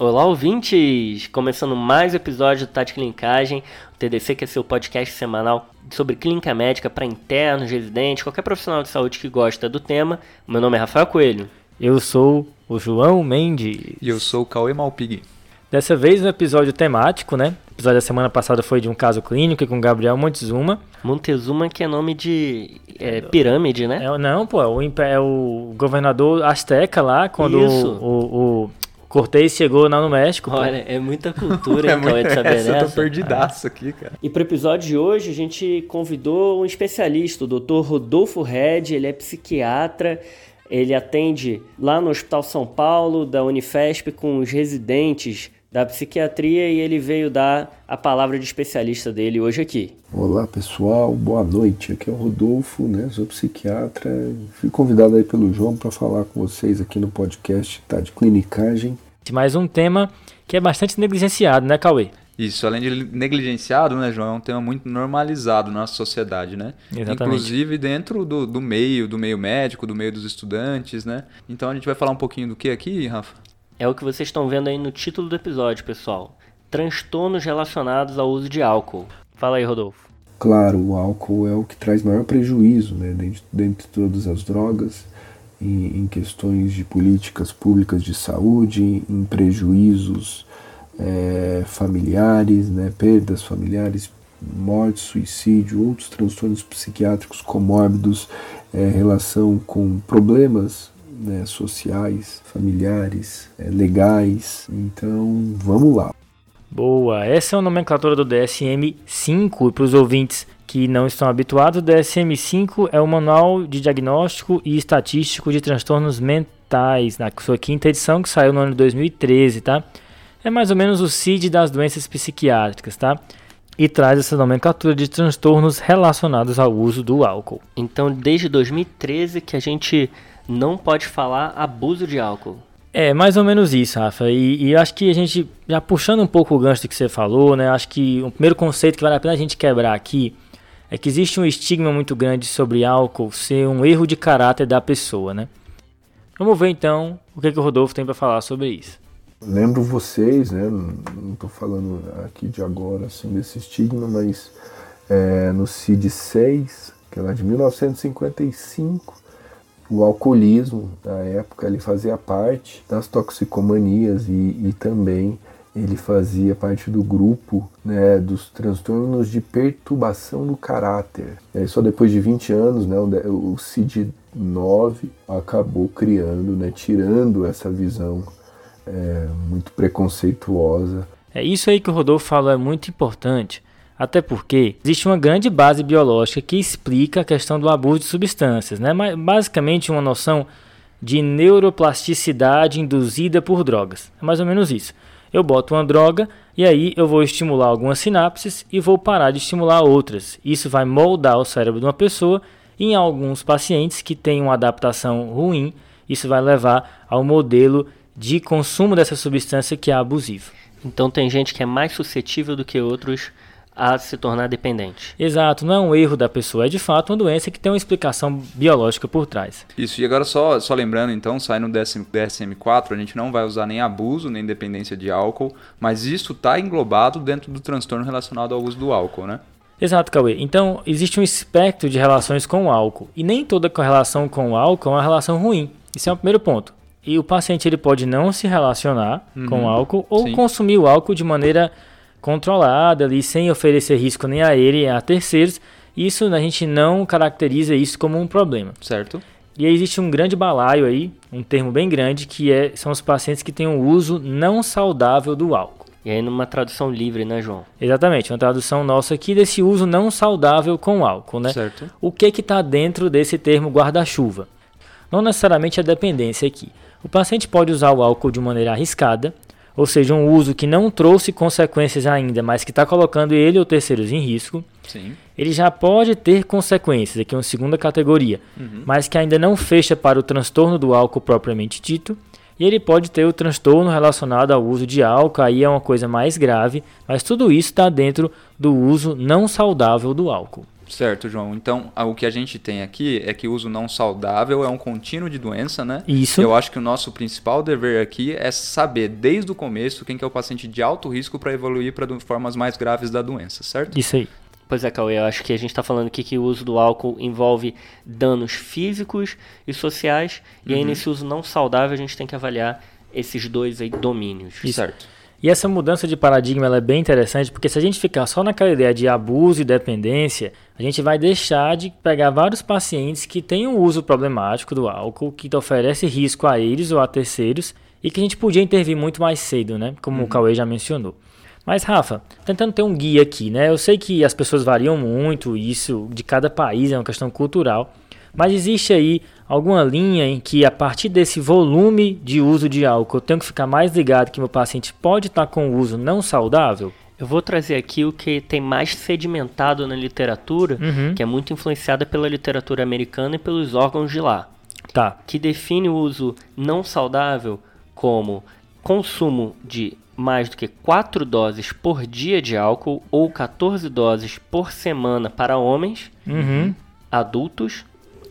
Olá, ouvintes! Começando mais um episódio do Tati Clinicagem, o TDC que é seu podcast semanal sobre clínica médica para internos, residentes, qualquer profissional de saúde que gosta do tema. Meu nome é Rafael Coelho. Eu sou o João Mendes. E eu sou o Cauê Malpig. Dessa vez um episódio temático, né? O episódio da semana passada foi de um caso clínico com Gabriel Montezuma. Montezuma que é nome de é, pirâmide, né? É, não, pô, é o, é o governador azteca lá, quando Isso. o, o Cortez chegou lá no México. Olha, é muita cultura, hein, Cauê, de saber essa, dessa. eu tô perdidaço aqui, cara. E para o episódio de hoje, a gente convidou um especialista, o Dr. Rodolfo Red, ele é psiquiatra, ele atende lá no Hospital São Paulo, da Unifesp, com os residentes da psiquiatria e ele veio dar a palavra de especialista dele hoje aqui. Olá pessoal, boa noite. Aqui é o Rodolfo, né? Sou psiquiatra. Fui convidado aí pelo João para falar com vocês aqui no podcast tá, de clinicagem. Mais um tema que é bastante negligenciado, né, Cauê? Isso, além de negligenciado, né, João, é um tema muito normalizado na nossa sociedade, né? Exatamente. Inclusive dentro do, do meio, do meio médico, do meio dos estudantes, né? Então a gente vai falar um pouquinho do que aqui, Rafa? É o que vocês estão vendo aí no título do episódio, pessoal. Transtornos relacionados ao uso de álcool. Fala aí, Rodolfo. Claro, o álcool é o que traz maior prejuízo, né? Dentre, dentre todas as drogas, em, em questões de políticas públicas de saúde, em prejuízos é, familiares, né? Perdas familiares, morte, suicídio, outros transtornos psiquiátricos comórbidos, é, relação com problemas né, sociais, familiares, é, legais. Então, vamos lá. Boa, essa é a nomenclatura do DSM-5 para os ouvintes que não estão habituados. O DSM-5 é o Manual de Diagnóstico e Estatístico de Transtornos Mentais, na sua quinta edição, que saiu no ano de 2013, tá? É mais ou menos o CID das doenças psiquiátricas, tá? E traz essa nomenclatura de transtornos relacionados ao uso do álcool. Então, desde 2013 que a gente não pode falar abuso de álcool. É, mais ou menos isso, Rafa. E, e acho que a gente, já puxando um pouco o gancho do que você falou, né? Acho que o primeiro conceito que vale a pena a gente quebrar aqui é que existe um estigma muito grande sobre álcool ser um erro de caráter da pessoa, né? Vamos ver então o que, que o Rodolfo tem para falar sobre isso. Lembro vocês, né? Não estou falando aqui de agora, assim, desse estigma, mas é, no CID 6, que é lá de 1955, o alcoolismo da época ele fazia parte das toxicomanias e, e também ele fazia parte do grupo né, dos transtornos de perturbação do caráter. E aí, só depois de 20 anos, né, o CID-9 acabou criando, né, tirando essa visão é, muito preconceituosa. É isso aí que o Rodolfo falou é muito importante. Até porque existe uma grande base biológica que explica a questão do abuso de substâncias, né? Basicamente uma noção de neuroplasticidade induzida por drogas. É mais ou menos isso. Eu boto uma droga e aí eu vou estimular algumas sinapses e vou parar de estimular outras. Isso vai moldar o cérebro de uma pessoa e em alguns pacientes que têm uma adaptação ruim, isso vai levar ao modelo de consumo dessa substância que é abusivo. Então tem gente que é mais suscetível do que outros a se tornar dependente. Exato, não é um erro da pessoa, é de fato uma doença que tem uma explicação biológica por trás. Isso, e agora só, só lembrando então, sai no DSM, DSM-4, a gente não vai usar nem abuso, nem dependência de álcool, mas isso está englobado dentro do transtorno relacionado ao uso do álcool, né? Exato, Cauê. Então, existe um espectro de relações com o álcool, e nem toda relação com o álcool é uma relação ruim. Isso é o primeiro ponto. E o paciente ele pode não se relacionar uhum. com o álcool ou Sim. consumir o álcool de maneira controlada ali, sem oferecer risco nem a ele nem a terceiros. Isso a gente não caracteriza isso como um problema. Certo. E aí existe um grande balaio aí, um termo bem grande, que é, são os pacientes que têm um uso não saudável do álcool. E aí numa tradução livre, né, João? Exatamente, uma tradução nossa aqui desse uso não saudável com álcool, né? Certo. O que que está dentro desse termo guarda-chuva? Não necessariamente a dependência aqui. O paciente pode usar o álcool de maneira arriscada, ou seja, um uso que não trouxe consequências ainda, mas que está colocando ele ou terceiros em risco. Sim. Ele já pode ter consequências, aqui é uma segunda categoria, uhum. mas que ainda não fecha para o transtorno do álcool propriamente dito. E ele pode ter o transtorno relacionado ao uso de álcool, aí é uma coisa mais grave, mas tudo isso está dentro do uso não saudável do álcool. Certo, João. Então, o que a gente tem aqui é que o uso não saudável é um contínuo de doença, né? Isso. Eu acho que o nosso principal dever aqui é saber desde o começo quem que é o paciente de alto risco para evoluir para formas mais graves da doença, certo? Isso aí. Pois é, Cauê, eu acho que a gente está falando aqui que o uso do álcool envolve danos físicos e sociais, uhum. e aí nesse uso não saudável a gente tem que avaliar esses dois aí domínios. Isso. Certo. E essa mudança de paradigma é bem interessante, porque se a gente ficar só naquela ideia de abuso e dependência, a gente vai deixar de pegar vários pacientes que têm um uso problemático do álcool, que oferece risco a eles ou a terceiros, e que a gente podia intervir muito mais cedo, né? Como uhum. o Cauê já mencionou. Mas, Rafa, tentando ter um guia aqui, né? Eu sei que as pessoas variam muito, isso de cada país é uma questão cultural, mas existe aí alguma linha em que a partir desse volume de uso de álcool eu tenho que ficar mais ligado que meu paciente pode estar com uso não saudável? Eu vou trazer aqui o que tem mais sedimentado na literatura, uhum. que é muito influenciada pela literatura americana e pelos órgãos de lá. Tá. Que define o uso não saudável como consumo de mais do que 4 doses por dia de álcool ou 14 doses por semana para homens uhum. adultos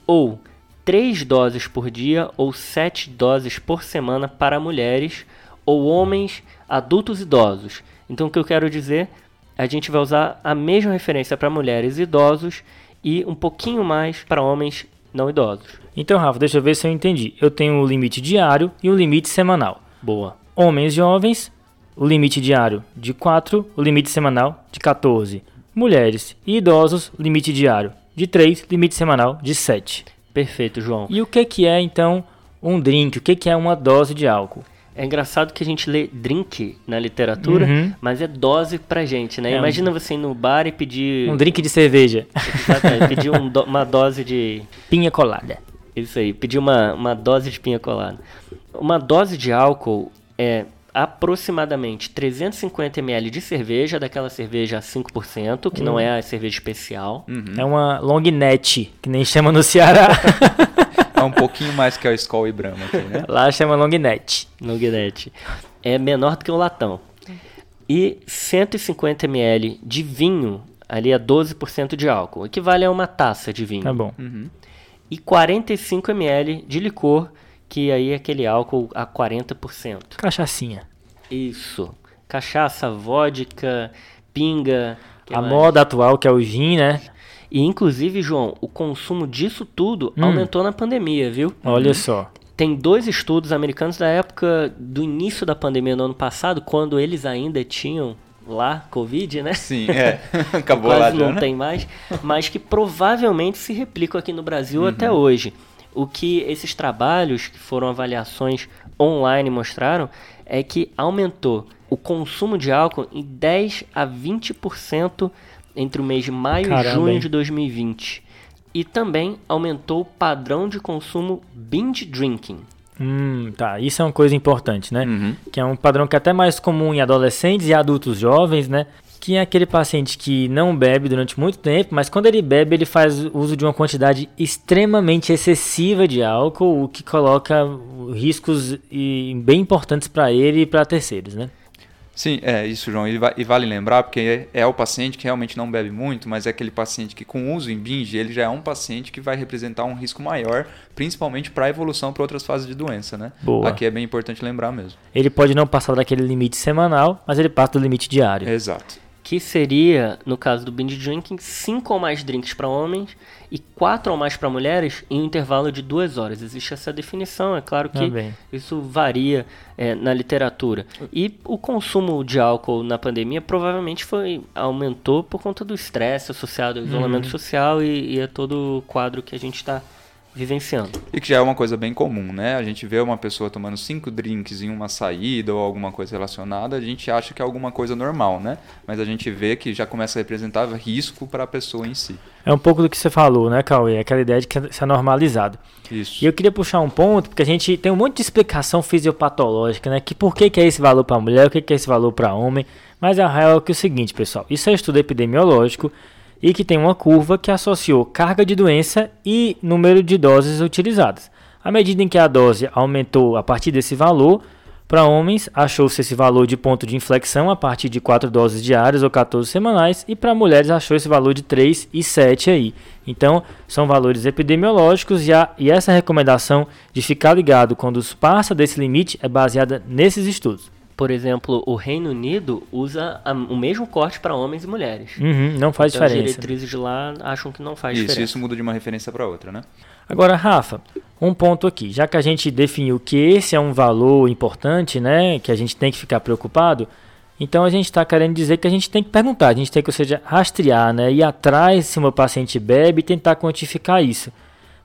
ou 3 doses por dia ou 7 doses por semana para mulheres ou homens adultos idosos. Então, o que eu quero dizer, a gente vai usar a mesma referência para mulheres idosos e um pouquinho mais para homens não idosos. Então, Rafa, deixa eu ver se eu entendi. Eu tenho um limite diário e um limite semanal. Boa. Homens jovens, o limite diário de 4, o limite semanal de 14. Mulheres e idosos, limite diário de 3, limite semanal de 7. Perfeito, João. E o que, que é então um drink? O que, que é uma dose de álcool? É engraçado que a gente lê drink na literatura, uhum. mas é dose pra gente, né? É Imagina um... você ir no bar e pedir. Um drink de cerveja. Exatamente, pedir um do... uma dose de. Pinha colada. Isso aí, pedir uma, uma dose de pinha colada. Uma dose de álcool é aproximadamente 350 ml de cerveja, daquela cerveja a 5%, que não é a cerveja especial. Uhum. É uma long neck, que nem chama no Ceará. é um pouquinho mais que a Skol e Brahma aqui, né? Lá chama long neck. Long neck. É menor do que um latão. E 150 ml de vinho, ali é 12% de álcool, equivale a uma taça de vinho. Tá bom. Uhum. E 45 ml de licor, que aí é aquele álcool a 40%. Cachaçinha. Isso. Cachaça, vodka, pinga. A mais? moda atual que é o gin, né? E inclusive, João, o consumo disso tudo hum. aumentou na pandemia, viu? Olha só. Tem dois estudos americanos da época do início da pandemia no ano passado, quando eles ainda tinham lá Covid, né? Sim, é. Acabou Quase lá já, não né? tem mais, mas que provavelmente se replicam aqui no Brasil uhum. até hoje. O que esses trabalhos, que foram avaliações online, mostraram é que aumentou o consumo de álcool em 10 a 20% entre o mês de maio Caramba, e junho de 2020. E também aumentou o padrão de consumo binge drinking. Hum, tá. Isso é uma coisa importante, né? Uhum. Que é um padrão que é até mais comum em adolescentes e adultos jovens, né? Que é aquele paciente que não bebe durante muito tempo, mas quando ele bebe, ele faz uso de uma quantidade extremamente excessiva de álcool, o que coloca riscos bem importantes para ele e para terceiros, né? Sim, é isso, João. E, vale lembrar, porque é, é, o paciente que realmente não bebe muito, mas é aquele paciente que, com uso em binge, ele já é um paciente que vai representar um risco maior, principalmente para a evolução para outras fases de doença, né? Boa. Aqui é bem importante lembrar mesmo. Ele pode não passar daquele limite semanal, mas ele passa do limite diário. Exato que seria, no caso do binge drinking, 5 ou mais drinks para homens e 4 ou mais para mulheres em um intervalo de 2 horas. Existe essa definição, é claro que ah, isso varia é, na literatura. E o consumo de álcool na pandemia provavelmente foi aumentou por conta do estresse associado ao isolamento uhum. social e, e a todo o quadro que a gente está vivenciando. E que já é uma coisa bem comum, né? A gente vê uma pessoa tomando cinco drinks em uma saída ou alguma coisa relacionada, a gente acha que é alguma coisa normal, né? Mas a gente vê que já começa a representar risco para a pessoa em si. É um pouco do que você falou, né, Cauê? Aquela ideia de que isso é normalizado. Isso. E eu queria puxar um ponto, porque a gente tem um monte de explicação fisiopatológica, né? Que por que, que é esse valor para mulher, o que, que é esse valor para homem. Mas a real é que é o seguinte, pessoal. Isso é estudo epidemiológico e que tem uma curva que associou carga de doença e número de doses utilizadas. À medida em que a dose aumentou a partir desse valor, Para homens, achou-se esse valor de ponto de inflexão a partir de 4 doses diárias ou 14 semanais, e para mulheres achou esse valor de 3 e 7 aí. Então, são valores epidemiológicos e, a, e essa recomendação de ficar ligado quando passa desse limite é baseada nesses estudos. Por exemplo, o Reino Unido usa a, o mesmo corte para homens e mulheres. Uhum, não faz então, diferença. As diretrizes de lá acham que não faz isso, diferença. Isso muda de uma referência para outra, né? Agora, Rafa, um ponto aqui. Já que a gente definiu que esse é um valor importante, né, que a gente tem que ficar preocupado, então a gente está querendo dizer que a gente tem que perguntar, a gente tem que, ou seja, rastrear, né, ir atrás se uma paciente bebe e tentar quantificar isso.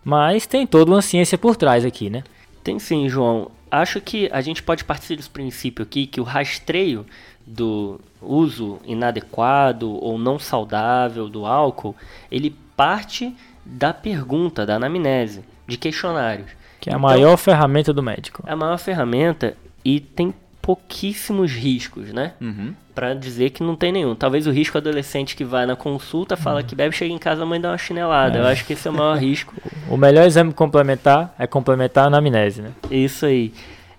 Mas tem toda uma ciência por trás aqui, né? Tem sim, João acho que a gente pode partir desse princípio aqui que o rastreio do uso inadequado ou não saudável do álcool, ele parte da pergunta, da anamnese, de questionários. Que é a então, maior ferramenta do médico. É a maior ferramenta e tem pouquíssimos riscos, né? Uhum. Para dizer que não tem nenhum. Talvez o risco adolescente que vai na consulta fala uhum. que bebe, chega em casa a mãe dá uma chinelada. É. Eu acho que esse é o maior risco. O melhor exame complementar é complementar a anamnese, né? Isso aí.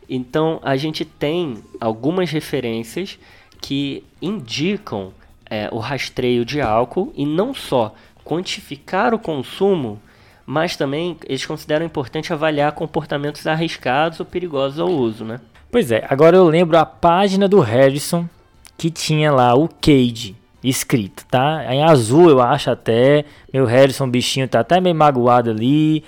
Então a gente tem algumas referências que indicam é, o rastreio de álcool e não só quantificar o consumo, mas também eles consideram importante avaliar comportamentos arriscados ou perigosos ao uso, né? Pois é, agora eu lembro a página do Harrison que tinha lá o Cage escrito, tá? Em azul eu acho até. Meu Harrison bichinho tá até meio magoado ali.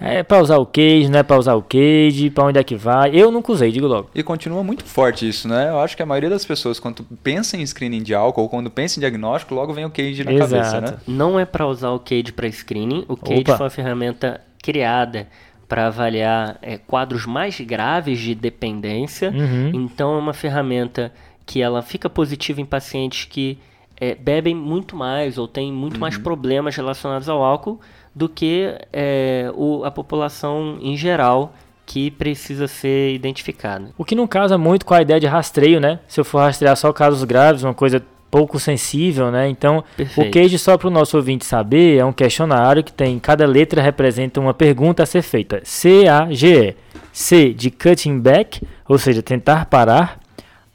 É pra usar o cage, não é pra usar o cage, pra onde é que vai. Eu nunca usei, digo logo. E continua muito forte isso, né? Eu acho que a maioria das pessoas, quando pensa em screening de álcool, ou quando pensa em diagnóstico, logo vem o cage na Exato. cabeça, né? Não é para usar o cage para screening. O cage Opa. foi uma ferramenta criada para avaliar é, quadros mais graves de dependência. Uhum. Então é uma ferramenta que ela fica positiva em pacientes que é, bebem muito mais ou têm muito uhum. mais problemas relacionados ao álcool do que é, o, a população em geral que precisa ser identificada. O que não casa muito com a ideia de rastreio, né? Se eu for rastrear só casos graves, uma coisa pouco sensível, né? Então, Perfeito. o CAGE, só para o nosso ouvinte saber, é um questionário que tem, cada letra representa uma pergunta a ser feita. C-A-G-E. C de cutting back, ou seja, tentar parar.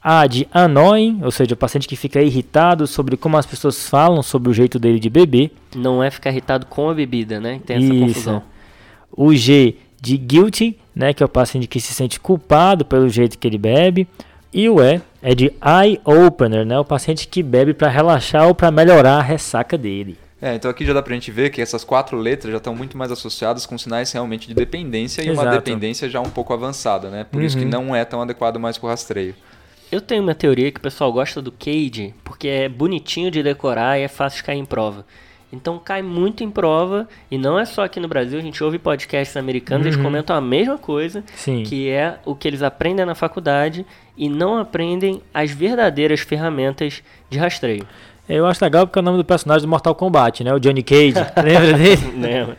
A de annoying, ou seja, o paciente que fica irritado sobre como as pessoas falam sobre o jeito dele de beber. Não é ficar irritado com a bebida, né? Tem essa Isso. confusão. O G de guilty, né, que é o paciente que se sente culpado pelo jeito que ele bebe. E o E é de eye opener, né? O paciente que bebe para relaxar ou para melhorar a ressaca dele. É, então aqui já dá pra gente ver que essas quatro letras já estão muito mais associadas com sinais realmente de dependência e Exato. uma dependência já um pouco avançada, né? Por uhum. isso que uhum. não é tão adequado mais pro rastreio. Eu tenho uma teoria que o pessoal gosta do Cade porque é bonitinho de decorar e é fácil de cair em prova. Então cai muito em prova, e não é só aqui no Brasil, a gente ouve podcasts americanos, uhum. eles comentam a mesma coisa, Sim. que é o que eles aprendem na faculdade e não aprendem as verdadeiras ferramentas de rastreio. Eu acho legal porque é o nome do personagem do Mortal Kombat, né? O Johnny Cage. Lembra dele? Lembra.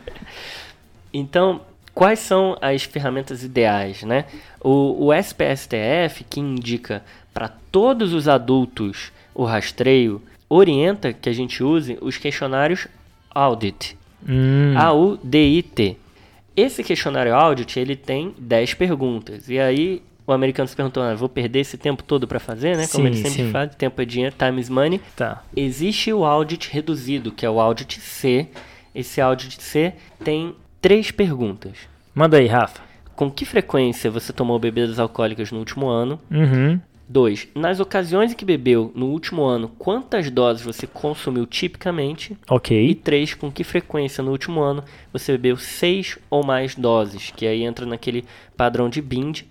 Então, quais são as ferramentas ideais, né? O, o SPSTF, que indica para todos os adultos o rastreio, orienta que a gente use os questionários Audit. Hum. A-U-D-I-T. Esse questionário Audit, ele tem 10 perguntas. E aí o americano se perguntou, ah, vou perder esse tempo todo para fazer, né? Como sim, ele sempre sim. faz, tempo é dinheiro, time is money. Tá. Existe o Audit reduzido, que é o Audit C. Esse Audit C tem três perguntas. Manda aí, Rafa. Com que frequência você tomou bebidas alcoólicas no último ano? Uhum. 2. Nas ocasiões em que bebeu no último ano, quantas doses você consumiu tipicamente? Ok. E 3. Com que frequência no último ano você bebeu 6 ou mais doses? Que aí entra naquele padrão de BIND.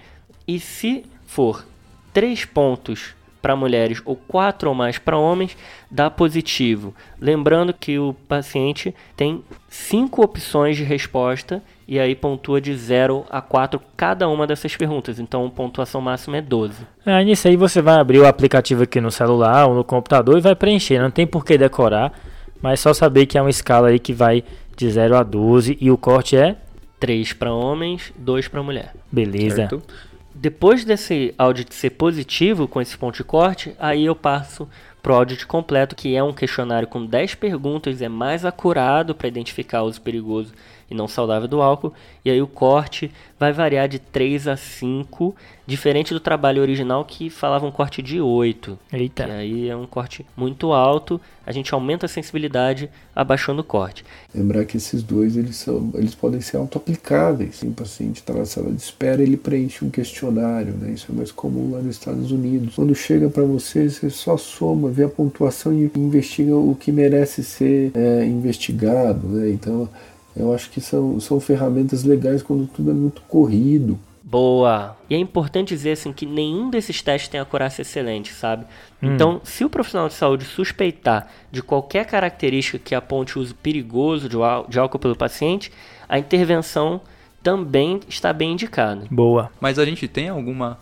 E se for 3 pontos para mulheres ou 4 ou mais para homens, dá positivo. Lembrando que o paciente tem 5 opções de resposta e aí pontua de 0 a 4 cada uma dessas perguntas. Então, a pontuação máxima é 12. É, nisso aí você vai abrir o aplicativo aqui no celular ou no computador e vai preencher. Não tem por que decorar, mas só saber que é uma escala aí que vai de 0 a 12 e o corte é 3 para homens, 2 para mulher. Beleza. Certo? Depois desse audit ser positivo com esse ponto de corte, aí eu passo para o audit completo, que é um questionário com 10 perguntas, é mais acurado para identificar uso perigoso e não saudável do álcool, e aí o corte vai variar de 3 a 5, diferente do trabalho original que falava um corte de 8. Eita. E aí é um corte muito alto, a gente aumenta a sensibilidade abaixando o corte. Lembrar que esses dois eles, são, eles podem ser auto-aplicáveis. O paciente está na sala de espera, ele preenche um questionário, né? isso é mais comum lá nos Estados Unidos. Quando chega para você, você só soma, vê a pontuação e investiga o que merece ser é, investigado. Né? Então, eu acho que são, são ferramentas legais quando tudo é muito corrido. Boa! E é importante dizer assim que nenhum desses testes tem acurácia excelente, sabe? Hum. Então, se o profissional de saúde suspeitar de qualquer característica que aponte o uso perigoso de álcool pelo paciente, a intervenção também está bem indicada. Boa. Mas a gente tem alguma,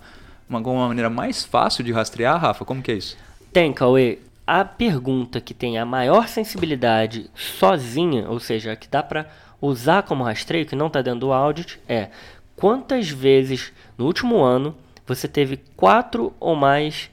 alguma maneira mais fácil de rastrear, Rafa? Como que é isso? Tem, Cauê. A pergunta que tem a maior sensibilidade sozinha, ou seja, que dá para usar como rastreio, que não está dentro do audit, é quantas vezes no último ano você teve quatro ou mais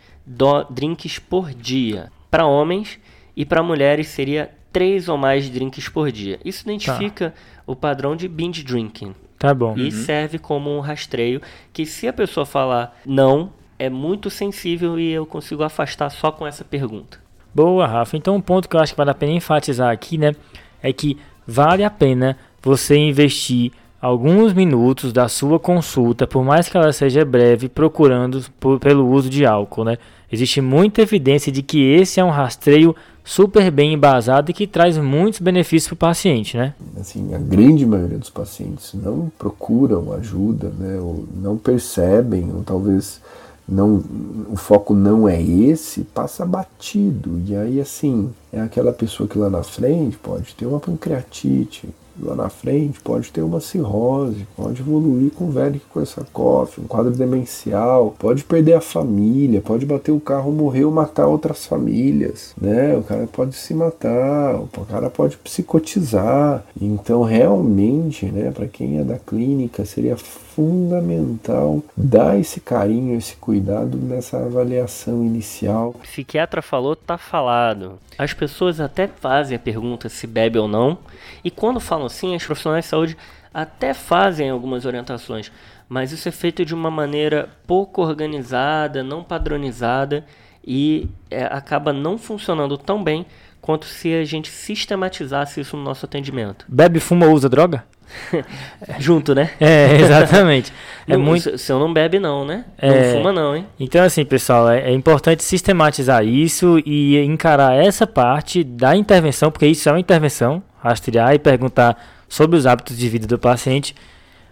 drinks por dia. Para homens e para mulheres seria três ou mais drinks por dia. Isso identifica tá. o padrão de binge drinking. Tá bom. E uhum. serve como um rastreio que se a pessoa falar não, é muito sensível e eu consigo afastar só com essa pergunta. Boa, Rafa. Então um ponto que eu acho que vale a pena enfatizar aqui, né, é que vale a pena você investir alguns minutos da sua consulta, por mais que ela seja breve, procurando por, pelo uso de álcool, né? Existe muita evidência de que esse é um rastreio super bem embasado e que traz muitos benefícios para o paciente, né? Assim, a grande maioria dos pacientes não procuram ajuda, né? Ou não percebem, ou talvez não, o foco não é esse, passa batido. E aí, assim, é aquela pessoa que lá na frente pode ter uma pancreatite, lá na frente pode ter uma cirrose, pode evoluir com velho que começa cofe, um quadro demencial, pode perder a família, pode bater o carro, morrer ou matar outras famílias, né? O cara pode se matar, o cara pode psicotizar. Então, realmente, né, para quem é da clínica, seria fundamental dar esse carinho, esse cuidado nessa avaliação inicial. O psiquiatra falou, tá falado. As pessoas até fazem a pergunta se bebe ou não, e quando falam assim, as profissionais de saúde até fazem algumas orientações, mas isso é feito de uma maneira pouco organizada, não padronizada e é, acaba não funcionando tão bem quanto se a gente sistematizasse isso no nosso atendimento. Bebe, fuma ou usa droga? Junto, né? É, exatamente. é não, muito... Se eu não bebe, não, né? É... Não fuma, não, hein? Então, assim, pessoal, é, é, importante sistematizar isso e encarar essa parte da intervenção, porque isso é uma intervenção, rastrear e perguntar sobre os hábitos de vida do paciente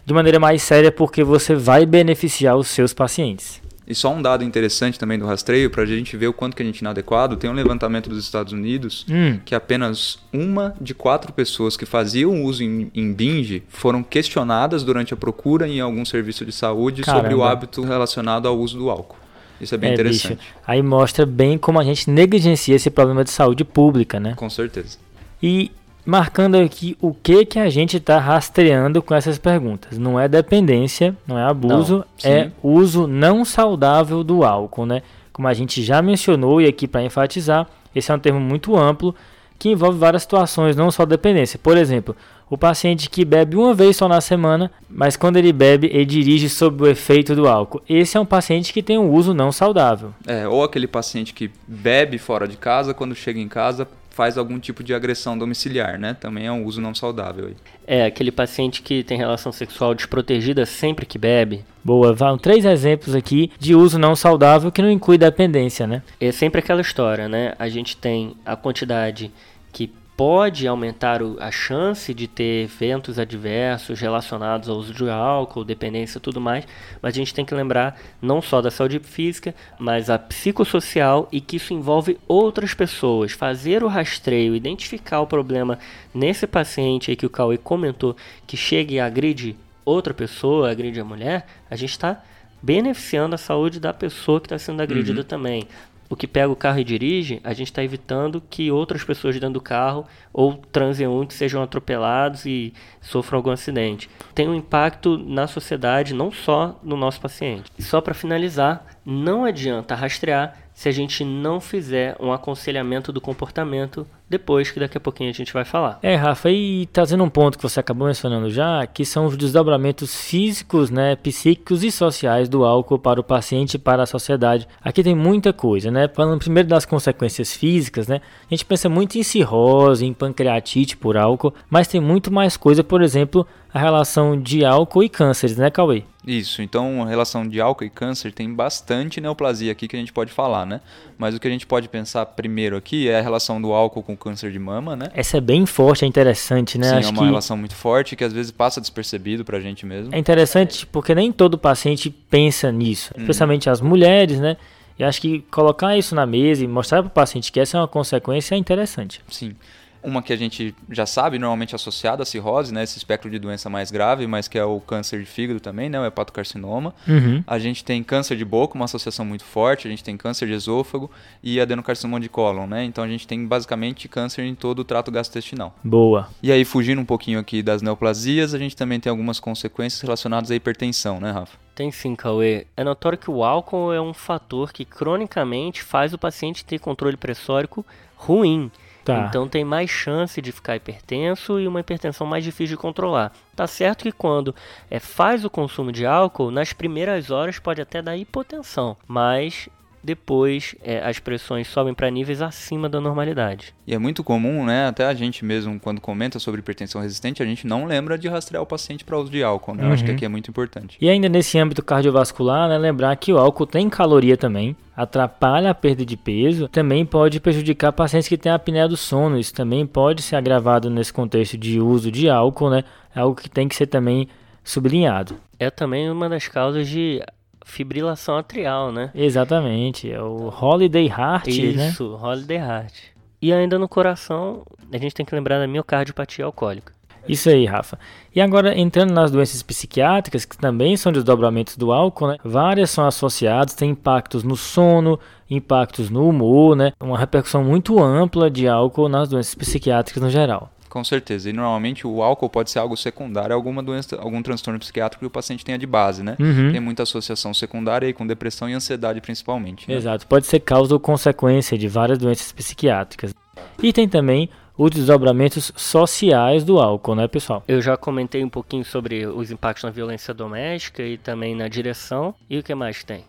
de maneira mais séria, porque você vai beneficiar os seus pacientes. E só um dado interessante também do rastreio, para a gente ver o quanto que a gente é inadequado, tem um levantamento dos Estados Unidos hum. que apenas uma de quatro pessoas que faziam uso em, em binge foram questionadas durante a procura em algum serviço de saúde Caramba. sobre o hábito relacionado ao uso do álcool. Isso é bem é, interessante. Bicho, aí mostra bem como a gente negligencia esse problema de saúde pública, né? Com certeza. E marcando aqui o que que a gente está rastreando com essas perguntas. Não é dependência, não é abuso, não, é uso não saudável do álcool, né? Como a gente já mencionou e aqui para enfatizar, esse é um termo muito amplo que envolve várias situações, não só dependência. Por exemplo, o paciente que bebe uma vez só na semana, mas quando ele bebe, ele dirige sob o efeito do álcool. Esse é um paciente que tem um uso não saudável. É, ou aquele paciente que bebe fora de casa, quando chega em casa, faz algum tipo de agressão domiciliar, né? Também é um uso não saudável. Aí. É, aquele paciente que tem relação sexual desprotegida sempre que bebe. Boa, vão três exemplos aqui de uso não saudável que não inclui dependência, né? É sempre aquela história, né? A gente tem a quantidade que pode aumentar a chance de ter eventos adversos relacionados ao uso de álcool, dependência e tudo mais, mas a gente tem que lembrar não só da saúde física, mas a psicossocial e que isso envolve outras pessoas. Fazer o rastreio, identificar o problema nesse paciente aí que o Cauê comentou, que chega e agride outra pessoa, agride a mulher, a gente está beneficiando a saúde da pessoa que está sendo agredida uhum. também o que pega o carro e dirige, a gente está evitando que outras pessoas dentro do carro ou transeuntes sejam atropelados e sofram algum acidente. Tem um impacto na sociedade, não só no nosso paciente. E só para finalizar, não adianta rastrear se a gente não fizer um aconselhamento do comportamento depois, que daqui a pouquinho a gente vai falar. É, Rafa, e trazendo um ponto que você acabou mencionando já, que são os desdobramentos físicos, né, psíquicos e sociais do álcool para o paciente e para a sociedade. Aqui tem muita coisa, né? Falando primeiro das consequências físicas, né? A gente pensa muito em cirrose, em pancreatite por álcool, mas tem muito mais coisa, por exemplo, a relação de álcool e cânceres, né, Cauê? Isso, então a relação de álcool e câncer tem bastante neoplasia aqui que a gente pode falar, né? Mas o que a gente pode pensar primeiro aqui é a relação do álcool com câncer de mama, né? Essa é bem forte, é interessante, né? Sim, Acho é uma relação muito forte que às vezes passa despercebido pra gente mesmo. é interessante porque nem todo paciente pensa nisso, Uhum. especialmente as mulheres, né? E acho que colocar isso na mesa e mostrar para o paciente que essa é uma consequência é interessante. Sim. Uma que a gente já sabe, normalmente associada à cirrose, né? Esse espectro de doença mais grave, mas que é o câncer de fígado também, né? O hepatocarcinoma. Uhum. A gente tem câncer de boca, uma associação muito forte. A gente tem câncer de esôfago e adenocarcinoma de cólon, né? Então a gente tem basicamente câncer em todo o trato gastrointestinal. Boa. E aí, fugindo um pouquinho aqui das neoplasias, a gente também tem algumas consequências relacionadas à hipertensão, né, Rafa? Tem sim, Cauê. É notório que o álcool é um fator que cronicamente faz o paciente ter controle pressórico ruim. Tá. Então tem mais chance de ficar hipertenso e uma hipertensão mais difícil de controlar. Tá certo que quando é, faz o consumo de álcool, nas primeiras horas pode até dar hipotensão, mas depois é, as pressões sobem para níveis acima da normalidade. E é muito comum, né? Até a gente mesmo, quando comenta sobre hipertensão resistente, a gente não lembra de rastrear o paciente para uso de álcool, né? Eu acho que Uhum. aqui é muito importante. E ainda nesse âmbito cardiovascular, né, lembrar que o álcool tem caloria também, atrapalha a perda de peso, também pode prejudicar pacientes que têm apneia do sono. Isso também pode ser agravado nesse contexto de uso de álcool, né? É algo que tem que ser também sublinhado. É também uma das causas de fibrilação atrial, né? Exatamente, é o Holiday Heart, né? Isso, Holiday Heart. E ainda no coração, a gente tem que lembrar da miocardiopatia alcoólica. Isso aí, Rafa. E agora, entrando nas doenças psiquiátricas, que também são desdobramentos do álcool, né? Várias são associadas, têm impactos no sono, impactos no humor, né? Uma repercussão muito ampla de álcool nas doenças psiquiátricas no geral. Com certeza. E normalmente o álcool pode ser algo secundário a alguma doença, algum transtorno psiquiátrico que o paciente tenha de base, né? Uhum. Tem muita associação secundária aí com depressão e ansiedade principalmente. né? Exato, pode ser causa ou consequência de várias doenças psiquiátricas. E tem também os desdobramentos sociais do álcool, né, pessoal? Eu já comentei um pouquinho sobre os impactos na violência doméstica e também na direção. E o que mais tem?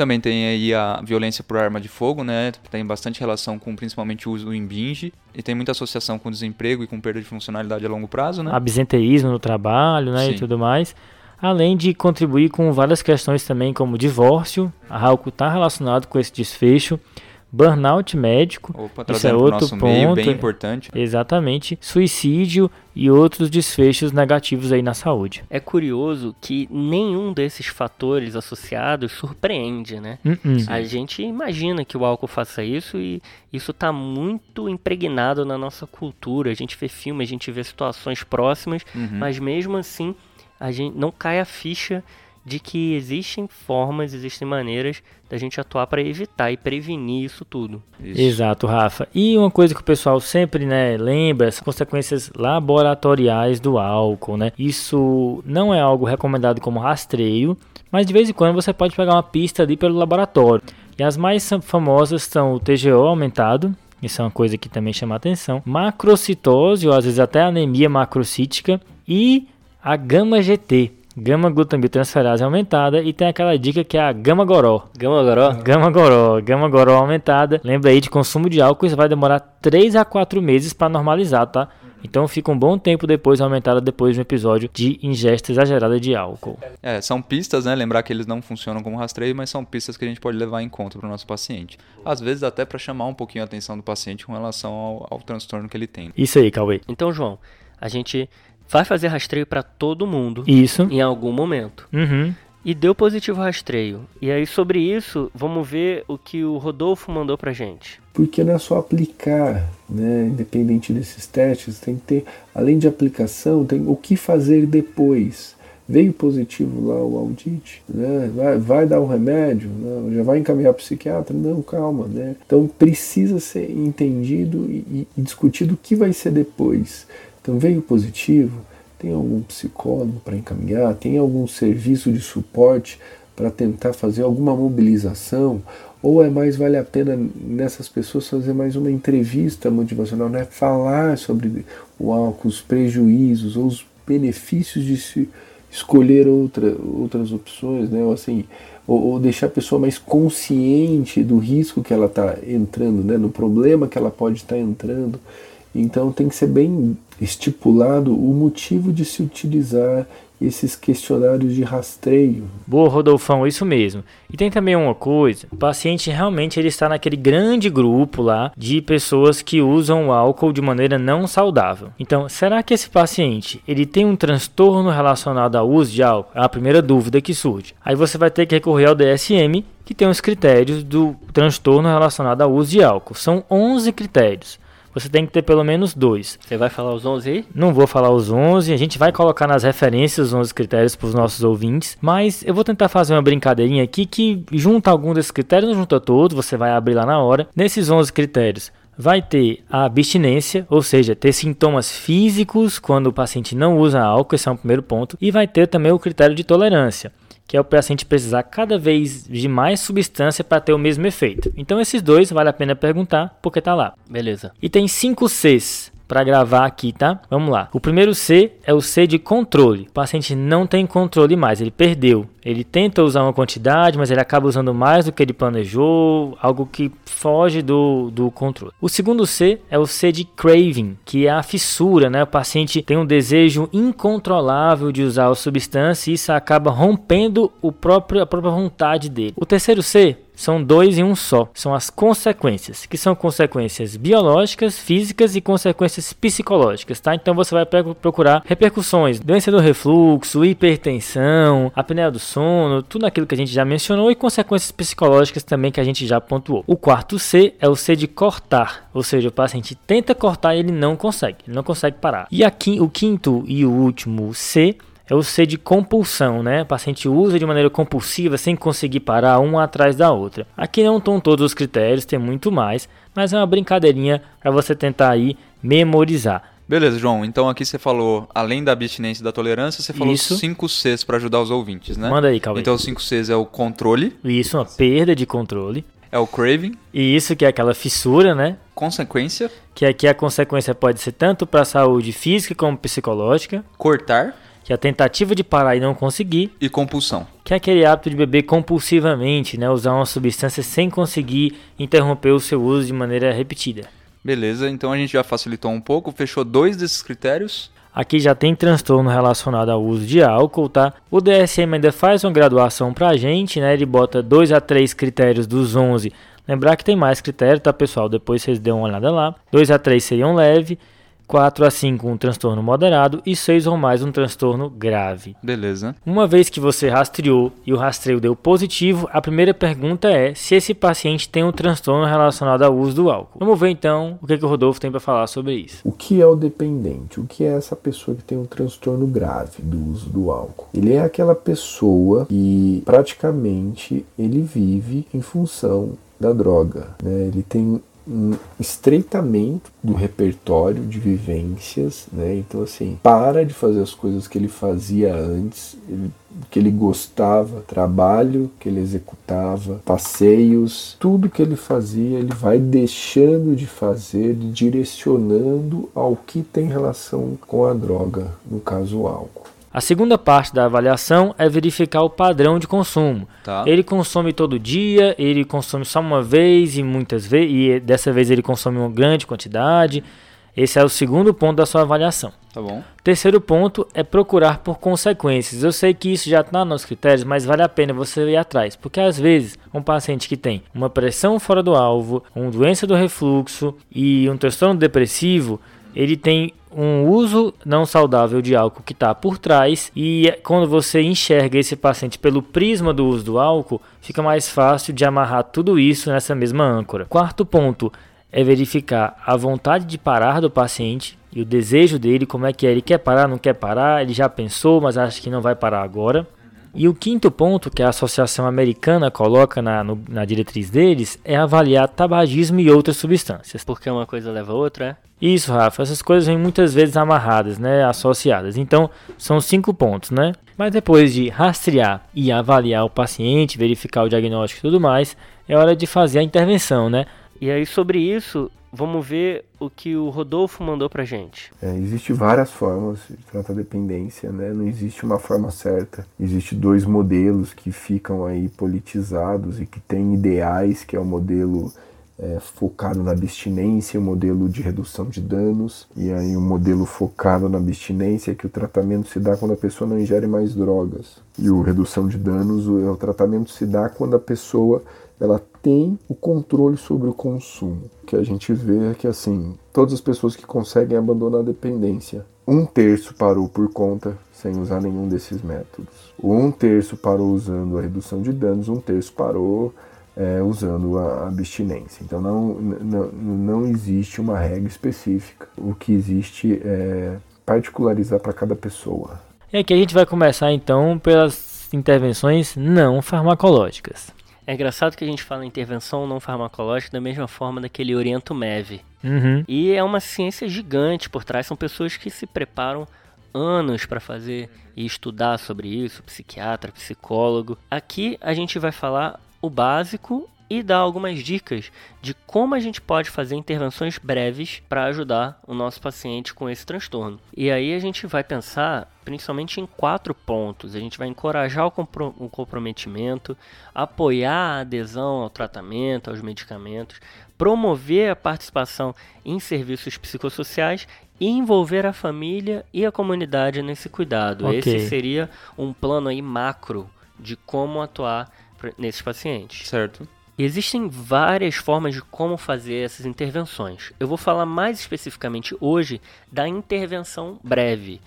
Também tem aí a violência por arma de fogo, né? Tem bastante relação com principalmente o uso em binge e tem muita associação com desemprego e com perda de funcionalidade a longo prazo, né? Absenteísmo no trabalho, né, e Sim. tudo mais. Além de contribuir com várias questões também, como divórcio, a álcool está relacionado com esse desfecho, burnout médico, Opa, Isso é outro nosso meio, ponto. bem importante. exatamente, suicídio e outros desfechos negativos aí na saúde. É curioso que nenhum desses fatores associados surpreende, né? Uh-uh. A gente imagina que o álcool faça isso e isso está muito impregnado na nossa cultura. A gente vê filme, a gente vê situações próximas, Uhum. mas mesmo assim a gente não cai a ficha de que existem formas, existem maneiras da gente atuar para evitar e prevenir isso tudo. Isso. Exato, Rafa. E uma coisa que o pessoal sempre né, lembra, as consequências laboratoriais do álcool, né? Isso não é algo recomendado como rastreio, mas de vez em quando você pode pegar uma pista ali pelo laboratório. E as mais famosas são o TGO aumentado, isso é uma coisa que também chama a atenção, macrocitose, ou às vezes até anemia macrocítica, e a gama-GT, gama-glutamiltransferase aumentada, e tem aquela dica que é a gama-goró. Gama Goró? Gama Goró, Gama Goró aumentada. Lembra aí de consumo de álcool, isso vai demorar 3 a 4 meses para normalizar, tá? Então fica um bom tempo depois aumentada depois de um episódio de ingesta exagerada de álcool. É, são pistas, né? Lembrar que eles não funcionam como rastreio, mas são pistas que a gente pode levar em conta para o nosso paciente. Às vezes até para chamar um pouquinho a atenção do paciente com relação ao, ao transtorno que ele tem. Isso aí, Cauê. Então, João, a gente vai fazer rastreio para todo mundo Isso. em algum momento. Uhum. E deu positivo rastreio. E aí, sobre isso, vamos ver o que o Rodolfo mandou pra gente. Porque não é só aplicar, né? Independente desses testes, tem que ter, além de aplicação, tem o que fazer depois. Veio positivo lá o audite, né? Vai, vai dar um remédio? Não, já vai encaminhar para o psiquiatra? Não, calma, né? Então precisa ser entendido e, e discutido o que vai ser depois. Então veio positivo, tem algum psicólogo para encaminhar, tem algum serviço de suporte para tentar fazer alguma mobilização, ou é mais vale a pena nessas pessoas fazer mais uma entrevista motivacional, né? falar sobre o álcool, os prejuízos ou os benefícios de se escolher outra, outras opções, né? ou, assim, ou, ou deixar a pessoa mais consciente do risco que ela está entrando, né? no problema que ela pode estar tá entrando. Então tem que ser bem estipulado o motivo de se utilizar esses questionários de rastreio. Boa, Rodolfão, isso mesmo. E tem também uma coisa, o paciente realmente ele está naquele grande grupo lá de pessoas que usam o álcool de maneira não saudável. Então, será que esse paciente, ele tem um transtorno relacionado ao uso de álcool? É a primeira dúvida que surge. Aí você vai ter que recorrer ao DSM, que tem os critérios do transtorno relacionado ao uso de álcool. São 11 critérios você tem que ter pelo menos dois. Você vai falar os 11 aí? Não vou falar os 11, a gente vai colocar nas referências os 11 critérios para os nossos ouvintes, mas eu vou tentar fazer uma brincadeirinha aqui que junta algum desses critérios, não junta todos, você vai abrir lá na hora. Nesses 11 critérios, vai ter a abstinência, ou seja, ter sintomas físicos quando o paciente não usa álcool, esse é um primeiro ponto, e vai ter também o critério de tolerância que é o paciente precisar cada vez de mais substância para ter o mesmo efeito. Então esses dois vale a pena perguntar porque tá lá. Beleza. E tem cinco Cs para gravar aqui, tá? Vamos lá. O primeiro C é o C de controle. O paciente não tem controle mais, ele perdeu. Ele tenta usar uma quantidade, mas ele acaba usando mais do que ele planejou, algo que foge do, do controle. O segundo C é o C de craving, que é a fissura, né? O paciente tem um desejo incontrolável de usar a substância e isso acaba rompendo o próprio, a própria vontade dele. O terceiro C são dois em um só. São as consequências, que são consequências biológicas, físicas e consequências psicológicas, tá? Então você vai procurar repercussões, doença do refluxo, hipertensão, apneia do sono, tudo aquilo que a gente já mencionou e consequências psicológicas também que a gente já pontuou. O quarto C é o C de cortar, ou seja, o paciente tenta cortar e ele não consegue, ele não consegue parar. E aqui o quinto e o último C é o C de compulsão, né? O paciente usa de maneira compulsiva sem conseguir parar uma atrás da outra. Aqui não estão todos os critérios, tem muito mais, mas é uma brincadeirinha para você tentar aí memorizar. Beleza, João. Então aqui você falou, além da abstinência e da tolerância, você falou Isso. 5 Cs para ajudar os ouvintes, né? Manda aí, Calvin. Então os 5 Cs é o controle. Isso, uma perda de controle. É o craving. E isso que é aquela fissura, né? Consequência. Que aqui a consequência pode ser tanto para a saúde física como psicológica. Cortar que é a tentativa de parar e não conseguir. E compulsão. Que é aquele hábito de beber compulsivamente, né? Usar uma substância sem conseguir interromper o seu uso de maneira repetida. Beleza, então a gente já facilitou um pouco, fechou dois desses critérios. Aqui já tem transtorno relacionado ao uso de álcool, tá? O DSM ainda faz uma graduação pra gente, né? Ele bota 2 a 3 critérios dos 11. Lembrar que tem mais critérios, tá, pessoal? Depois vocês dêem uma olhada lá. 2 a 3 seriam leve. 4 a 5 um transtorno moderado e 6 ou mais um transtorno grave. Beleza. Uma vez que você rastreou e o rastreio deu positivo, a primeira pergunta é se esse paciente tem um transtorno relacionado ao uso do álcool. Vamos ver então o que, que o Rodolfo tem para falar sobre isso. O que é o dependente? O que é essa pessoa que tem um transtorno grave do uso do álcool? Ele é aquela pessoa que praticamente ele vive em função da droga. Né? Ele tem um estreitamento do repertório de vivências, né? Então assim, para de fazer as coisas que ele fazia antes, ele, que ele gostava, trabalho que ele executava, passeios, tudo que ele fazia, ele vai deixando de fazer, direcionando ao que tem relação com a droga, no caso o álcool. A segunda parte da avaliação é verificar o padrão de consumo. Tá. Ele consome todo dia, ele consome só uma vez e muitas vezes, e dessa vez ele consome uma grande quantidade. Esse é o segundo ponto da sua avaliação. Tá bom. Terceiro ponto é procurar por consequências. Eu sei que isso já está nos critérios, mas vale a pena você ir atrás, porque às vezes um paciente que tem uma pressão fora do alvo, uma doença do refluxo e um transtorno depressivo, ele tem um uso não saudável de álcool que está por trás e quando você enxerga esse paciente pelo prisma do uso do álcool, fica mais fácil de amarrar tudo isso nessa mesma âncora. Quarto ponto é verificar a vontade de parar do paciente e o desejo dele, como é que é, ele quer parar, não quer parar, ele já pensou, mas acha que não vai parar agora. E o quinto ponto que a Associação Americana coloca na, no, na diretriz deles é avaliar tabagismo e outras substâncias. Porque uma coisa leva a outra, é? Isso, Rafa, essas coisas vêm muitas vezes amarradas, né, associadas. Então, são cinco pontos, né? Mas depois de rastrear e avaliar o paciente, verificar o diagnóstico e tudo mais, é hora de fazer a intervenção, né? E aí sobre isso, vamos ver o que o Rodolfo mandou pra gente. É, existe várias formas de tratar dependência, né? Não existe uma forma certa. Existe dois modelos que ficam aí politizados e que têm ideais, que é o modelo é, focado na abstinência, o modelo de redução de danos, e aí o modelo focado na abstinência, que o tratamento se dá quando a pessoa não ingere mais drogas. E o redução de danos, o, o tratamento se dá quando a pessoa ela tem o controle sobre o consumo. O que a gente vê é que assim, todas as pessoas que conseguem abandonar a dependência, um terço parou por conta sem usar nenhum desses métodos. Um terço parou usando a redução de danos, um terço parou é, usando a abstinência. Então não, não, não existe uma regra específica. O que existe é particularizar para cada pessoa. E aqui a gente vai começar então pelas intervenções não farmacológicas. É engraçado que a gente fala intervenção não farmacológica da mesma forma daquele Oriento MEV. Uhum. E é uma ciência gigante por trás, são pessoas que se preparam anos para fazer e estudar sobre isso, psiquiatra, psicólogo. Aqui a gente vai falar o básico e dar algumas dicas de como a gente pode fazer intervenções breves para ajudar o nosso paciente com esse transtorno. E aí a gente vai pensar principalmente em quatro pontos. A gente vai encorajar o, compro o comprometimento, apoiar a adesão ao tratamento, aos medicamentos, promover a participação em serviços psicossociais e envolver a família e a comunidade nesse cuidado. Ok. Esse seria um plano aí macro de como atuar nesses pacientes. Certo. Existem várias formas de como fazer essas intervenções. Eu vou falar mais especificamente hoje da intervenção breve.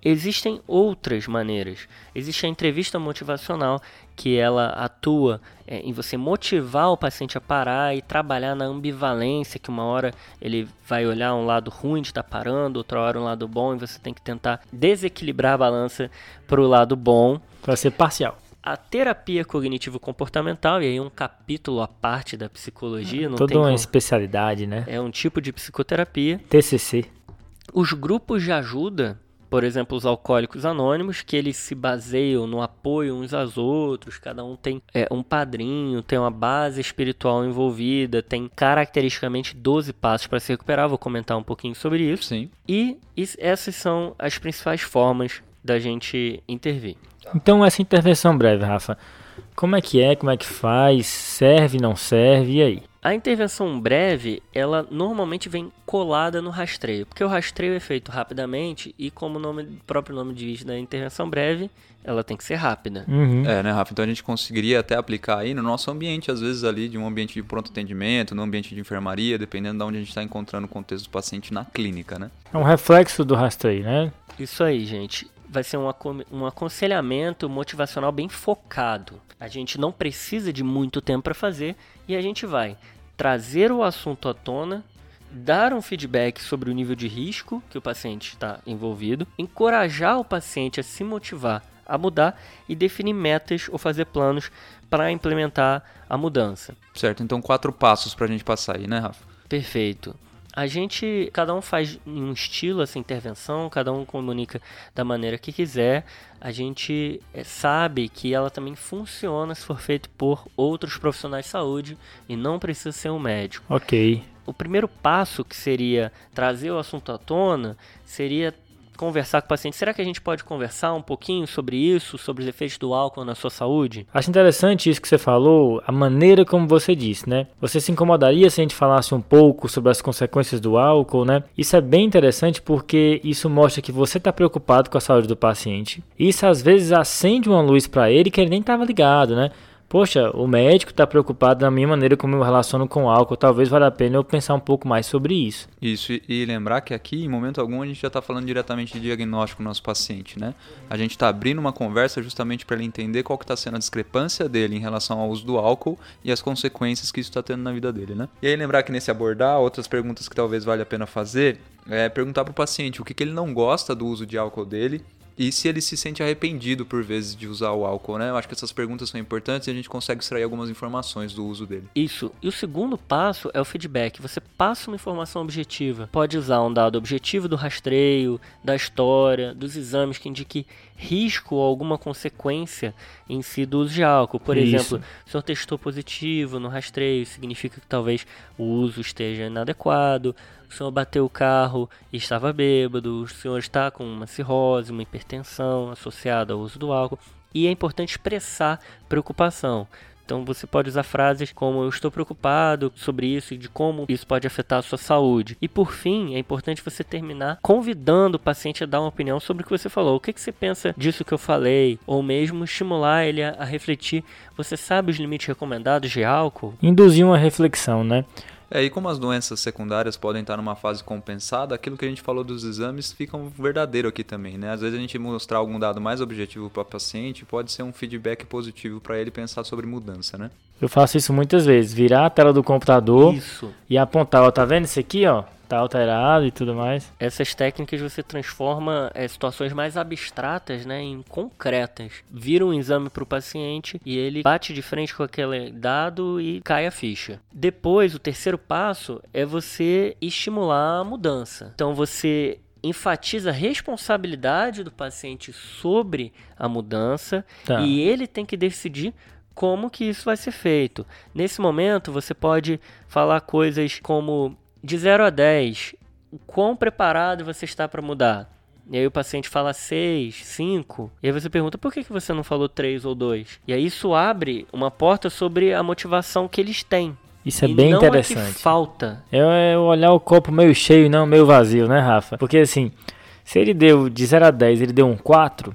Existem outras maneiras. Existe a entrevista motivacional, que ela atua é, em você motivar o paciente a parar e trabalhar na ambivalência, que uma hora ele vai olhar um lado ruim de estar parando, outra hora um lado bom, e você tem que tentar desequilibrar a balança para o lado bom. Para ser parcial. A terapia cognitivo-comportamental, e aí um capítulo à parte da psicologia, não Toda tem uma como- especialidade, né? é um tipo de psicoterapia. TCC. Os grupos de ajuda, por exemplo, os alcoólicos anônimos, que eles se baseiam no apoio uns aos outros, cada um tem é, um padrinho, tem uma base espiritual envolvida, tem caracteristicamente 12 passos para se recuperar, vou comentar um pouquinho sobre isso. Sim. E is- essas são as principais formas da gente intervir. Então essa intervenção breve, Rafa, como é que é, como é que faz, serve, não serve, e aí? A intervenção breve, ela normalmente vem colada no rastreio, porque o rastreio é feito rapidamente e como o nome, o próprio nome diz da intervenção breve, ela tem que ser rápida. Uhum. É, né, Rafa? Então a gente conseguiria até aplicar aí no nosso ambiente, às vezes ali de um ambiente de pronto atendimento, no ambiente de enfermaria, dependendo de onde a gente está encontrando o contexto do paciente na clínica, né? É um reflexo do rastreio, né? Isso aí, gente. Vai ser um, acon- um aconselhamento motivacional bem focado. A gente não precisa de muito tempo para fazer e a gente vai trazer o assunto à tona, dar um feedback sobre o nível de risco que o paciente está envolvido, encorajar o paciente a se motivar a mudar e definir metas ou fazer planos para implementar a mudança. Certo? Então quatro passos pra gente passar aí, né, Rafa? Perfeito. A gente, cada um faz em um estilo essa intervenção, cada um comunica da maneira que quiser. A gente eh, sabe que ela também funciona se for feito por outros profissionais de saúde e não precisa ser um médico. Ok. O primeiro passo, que seria trazer o assunto à tona, seria conversar com o paciente. Será que a gente pode conversar um pouquinho sobre isso, sobre os efeitos do álcool na sua saúde? Acho interessante isso que você falou, a maneira como você disse, né? Você se incomodaria se a gente falasse um pouco sobre as consequências do álcool, né? Isso é bem interessante porque isso mostra que você está preocupado com a saúde do paciente. Isso às vezes acende uma luz para ele que ele nem estava ligado, né? Poxa, o médico está preocupado da minha maneira como eu relaciono com o álcool. Talvez valha a pena eu pensar um pouco mais sobre isso. Isso, e, lembrar que aqui, em momento algum, a gente já está falando diretamente de diagnóstico com o nosso paciente, né? A gente está abrindo uma conversa justamente para ele entender qual que está sendo a discrepância dele em relação ao uso do álcool e as consequências que isso está tendo na vida dele, né? E aí lembrar que nesse abordar, outras perguntas que talvez valha a pena fazer, é perguntar para o paciente o que, que ele não gosta do uso de álcool dele e se ele se sente arrependido por vezes de usar o álcool, né? Eu acho que essas perguntas são importantes e a gente consegue extrair algumas informações do uso dele. Isso. E o segundo passo é o feedback. Você passa uma informação objetiva. Pode usar um dado objetivo do rastreio, da história, dos exames que indique risco ou alguma consequência em si do uso de álcool. Por Isso. exemplo, o senhor testou positivo no rastreio, significa que talvez o uso esteja inadequado. O senhor bateu o carro e estava bêbado. O senhor está com uma cirrose, uma hipertensão associada ao uso do álcool. E é importante expressar preocupação. Então você pode usar frases como eu estou preocupado sobre isso e de como isso pode afetar a sua saúde. E por fim, é importante você terminar convidando o paciente a dar uma opinião sobre o que você falou. O que, que você pensa disso que eu falei? Ou mesmo estimular ele a, a refletir. Você sabe os limites recomendados de álcool? Induzir uma reflexão, né? É, e como as doenças secundárias podem estar numa fase compensada, aquilo que a gente falou dos exames fica um verdadeiro aqui também, né? Às vezes a gente mostrar algum dado mais objetivo para o paciente pode ser um feedback positivo para ele pensar sobre mudança, né? Eu faço isso muitas vezes, virar a tela do computador isso. e apontar, ó, tá vendo isso aqui, ó? Tá alterado e tudo mais. Essas técnicas você transforma é, situações mais abstratas né, em concretas. Vira um exame para o paciente e ele bate de frente com aquele dado e cai a ficha. Depois, o terceiro passo é você estimular a mudança. Então você enfatiza a responsabilidade do paciente sobre a mudança tá. e ele tem que decidir como que isso vai ser feito. Nesse momento, você pode falar coisas como de 0 a 10, o quão preparado você está para mudar? E aí o paciente fala 6, 5. E aí você pergunta por que, que você não falou 3 ou 2? E aí isso abre uma porta sobre a motivação que eles têm. Isso é e bem interessante. É falta. É, é olhar o copo meio cheio e não meio vazio, né, Rafa? Porque assim, se ele deu de 0 a 10, ele deu um 4,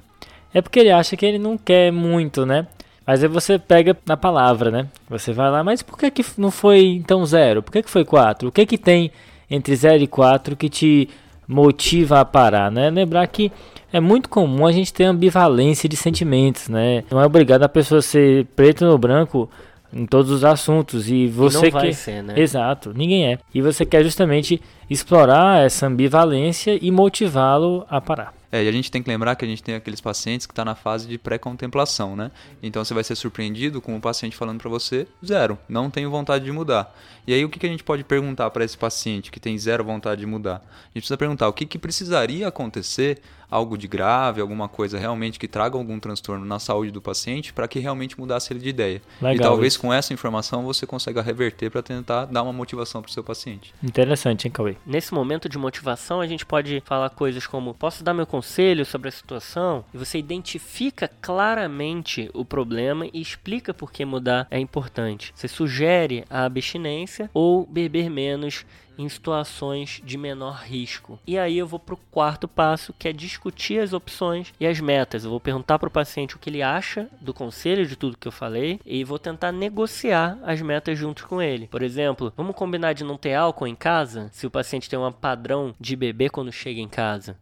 é porque ele acha que ele não quer muito, né? Mas aí você pega na palavra, né? Você vai lá, mas por que, que não foi então zero? Por que, que foi quatro? O que que tem entre 0 e 4 que te motiva a parar, né? Lembrar que é muito comum a gente ter ambivalência de sentimentos, né? Não é obrigado a pessoa ser preto no branco em todos os assuntos e você e quer ser, né? Exato, ninguém é. E você quer justamente explorar essa ambivalência e motivá-lo a parar. É, e a gente tem que lembrar que a gente tem aqueles pacientes que estão tá na fase de pré-contemplação, né? Então você vai ser surpreendido com o paciente falando para você zero, não tenho vontade de mudar. E aí o que, que a gente pode perguntar para esse paciente que tem zero vontade de mudar? A gente precisa perguntar o que, que precisaria acontecer, algo de grave, alguma coisa realmente que traga algum transtorno na saúde do paciente para que realmente mudasse ele de ideia. Legal, e talvez isso. com essa informação você consiga reverter para tentar dar uma motivação para o seu paciente. Interessante, hein, Cauê? Nesse momento de motivação, a gente pode falar coisas como: posso dar meu conselho sobre a situação? E você identifica claramente o problema e explica por que mudar é importante. Você sugere a abstinência ou beber menos em situações de menor risco. E aí eu vou para o quarto passo, que é discutir as opções e as metas. Eu vou perguntar para o paciente o que ele acha do conselho de tudo que eu falei e vou tentar negociar as metas junto com ele. Por exemplo, vamos combinar de não ter álcool em casa, se o paciente tem um padrão de beber quando chega em casa.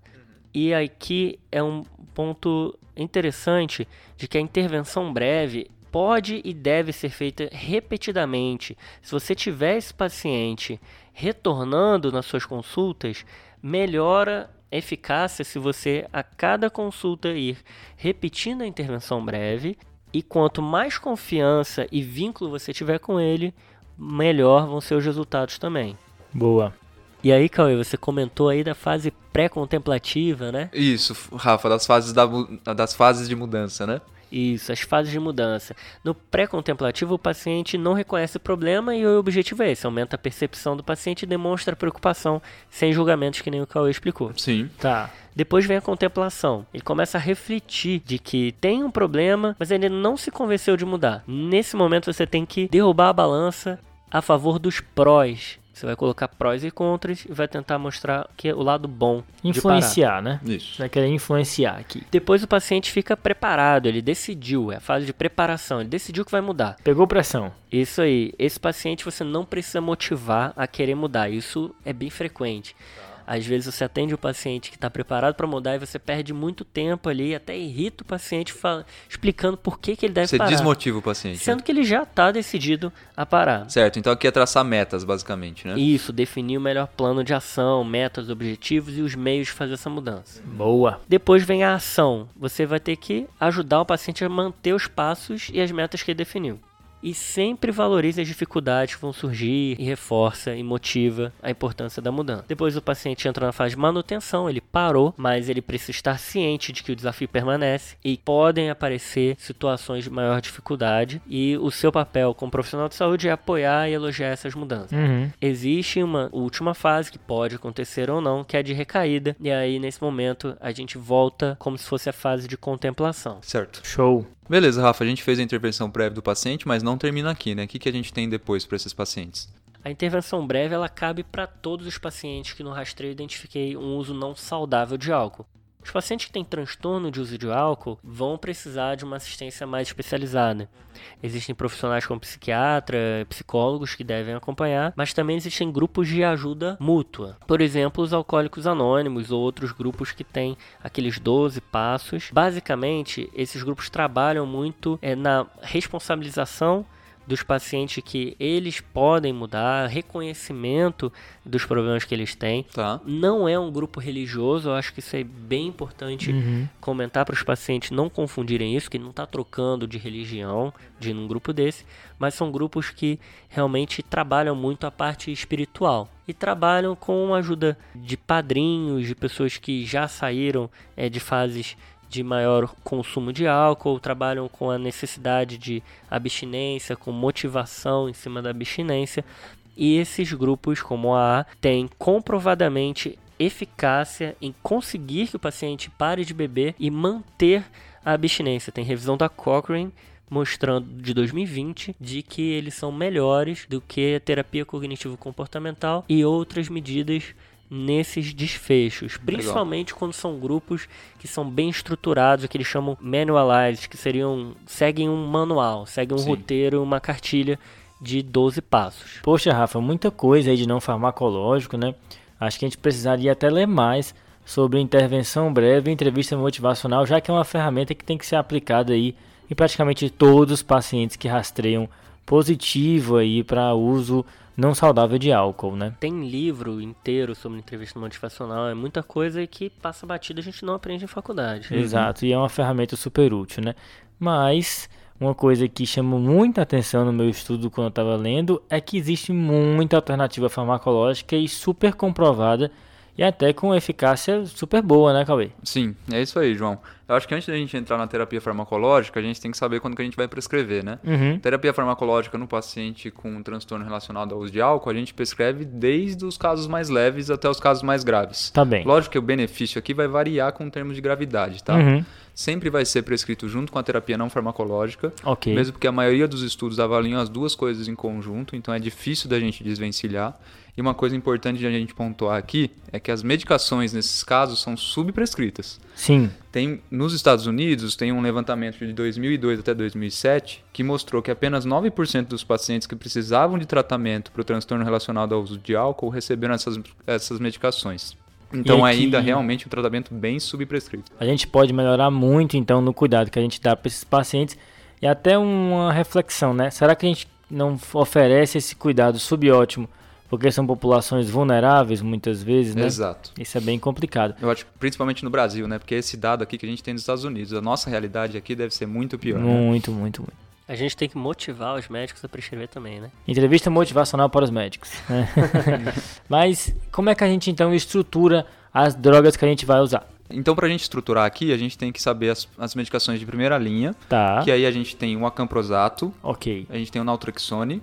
E aqui é um ponto interessante de que a intervenção breve pode e deve ser feita repetidamente. Se você tiver esse paciente retornando nas suas consultas, melhora a eficácia se você a cada consulta ir repetindo a intervenção breve e quanto mais confiança e vínculo você tiver com ele, melhor vão ser os resultados também. Boa. E aí, Cauê, você comentou aí da fase pré-contemplativa, né? Isso, Rafa, das fases, da, das fases de mudança, né? Isso, as fases de mudança. No pré-contemplativo, o paciente não reconhece o problema e o objetivo é esse: aumenta a percepção do paciente e demonstra preocupação, sem julgamentos, que nem o Cauê explicou. Sim. Tá. Depois vem a contemplação. Ele começa a refletir de que tem um problema, mas ele não se convenceu de mudar. Nesse momento, você tem que derrubar a balança a favor dos prós você vai colocar prós e contras e vai tentar mostrar que é o lado bom. Influenciar, né? Isso. Vai querer influenciar aqui. Depois o paciente fica preparado, ele decidiu, é a fase de preparação, ele decidiu que vai mudar. Pegou pressão. Isso aí. Esse paciente você não precisa motivar a querer mudar, isso é bem frequente. Às vezes você atende o paciente que está preparado para mudar e você perde muito tempo ali, até irrita o paciente fala, explicando por que, que ele deve Você parar. desmotiva o paciente. Sendo né? que ele já está decidido a parar. Certo, então aqui é traçar metas, basicamente, né? Isso, definir o melhor plano de ação, metas, objetivos e os meios de fazer essa mudança. Boa. Depois vem a ação. Você vai ter que ajudar o paciente a manter os passos e as metas que ele definiu. E sempre valorize as dificuldades que vão surgir e reforça e motiva a importância da mudança. Depois o paciente entra na fase de manutenção, ele parou, mas ele precisa estar ciente de que o desafio permanece e podem aparecer situações de maior dificuldade e o seu papel como profissional de saúde é apoiar e elogiar essas mudanças. Uhum. Existe uma última fase que pode acontecer ou não, que é a de recaída, e aí nesse momento a gente volta como se fosse a fase de contemplação. Certo. Show. Beleza, Rafa, a gente fez a intervenção prévia do paciente, mas não termina aqui, né? O que, que a gente tem depois para esses pacientes? A intervenção breve ela cabe para todos os pacientes que no rastreio identifiquei um uso não saudável de álcool. Os pacientes que têm transtorno de uso de álcool vão precisar de uma assistência mais especializada. Existem profissionais como psiquiatra, psicólogos que devem acompanhar, mas também existem grupos de ajuda mútua. Por exemplo, os alcoólicos anônimos ou outros grupos que têm aqueles 12 passos. Basicamente, esses grupos trabalham muito é, na responsabilização dos pacientes que eles podem mudar, reconhecimento dos problemas que eles têm. Tá. Não é um grupo religioso, eu acho que isso é bem importante Uhum. comentar para os pacientes não confundirem isso, que não está trocando de religião de ir num grupo desse, mas são grupos que realmente trabalham muito a parte espiritual e trabalham com a ajuda de padrinhos, de pessoas que já saíram eh, de fases de maior consumo de álcool, trabalham com a necessidade de abstinência, com motivação em cima da abstinência. E esses grupos, como a A, têm comprovadamente eficácia em conseguir que o paciente pare de beber e manter a abstinência. Tem revisão da Cochrane mostrando de 2020 de que eles são melhores do que a terapia cognitivo-comportamental e outras medidas nesses desfechos, principalmente quando são grupos que são bem estruturados, que eles chamam manualized, que seriam seguem um manual, seguem um Sim. roteiro, uma cartilha de 12 passos. Poxa, Rafa, muita coisa aí de não farmacológico, né? Acho que a gente precisaria até ler mais sobre intervenção breve e entrevista motivacional, já que é uma ferramenta que tem que ser aplicada aí em praticamente todos os pacientes que rastreiam positivo aí para uso não saudável de álcool, né? Tem livro inteiro sobre entrevista motivacional, é muita coisa que passa batida a gente não aprende em faculdade. Exato, e é uma ferramenta super útil, né? Mas uma coisa que chamou muita atenção no meu estudo quando eu estava lendo é que existe muita alternativa farmacológica e super comprovada e até com eficácia super boa, né, Cauê? Sim, é isso aí, João. Eu acho que antes da gente entrar na terapia farmacológica, a gente tem que saber quando que a gente vai prescrever, né? Uhum. Terapia farmacológica no paciente com um transtorno relacionado ao uso de álcool, a gente prescreve desde os casos mais leves até os casos mais graves. Tá bem. Lógico que o benefício aqui vai variar com termos de gravidade, tá? Uhum. Sempre vai ser prescrito junto com a terapia não farmacológica, Ok. mesmo porque a maioria dos estudos avaliam as duas coisas em conjunto, então é difícil da gente desvencilhar. E uma coisa importante de a gente pontuar aqui é que as medicações nesses casos são subprescritas. Sim. Tem nos Estados Unidos tem um levantamento de 2002 até 2007 que mostrou que apenas 9% dos pacientes que precisavam de tratamento para o transtorno relacionado ao uso de álcool receberam essas, essas medicações. Então aqui- ainda realmente um tratamento bem subprescrito. A gente pode melhorar muito então no cuidado que a gente dá para esses pacientes e até uma reflexão, né? Será que a gente não oferece esse cuidado subótimo porque são populações vulneráveis muitas vezes, né? Exato. Isso é bem complicado. Eu acho que principalmente no Brasil, né? Porque esse dado aqui que a gente tem nos Estados Unidos, a nossa realidade aqui deve ser muito pior. né? Muito, muito, muito. A gente tem que motivar os médicos a prescrever também, né? Entrevista motivacional para os médicos. né? Mas como é que a gente então estrutura as drogas que a gente vai usar? Então, para a gente estruturar aqui, a gente tem que saber as, as medicações de primeira linha, Tá. que aí a gente tem o acamprosato, Ok. a gente tem o naltrexone.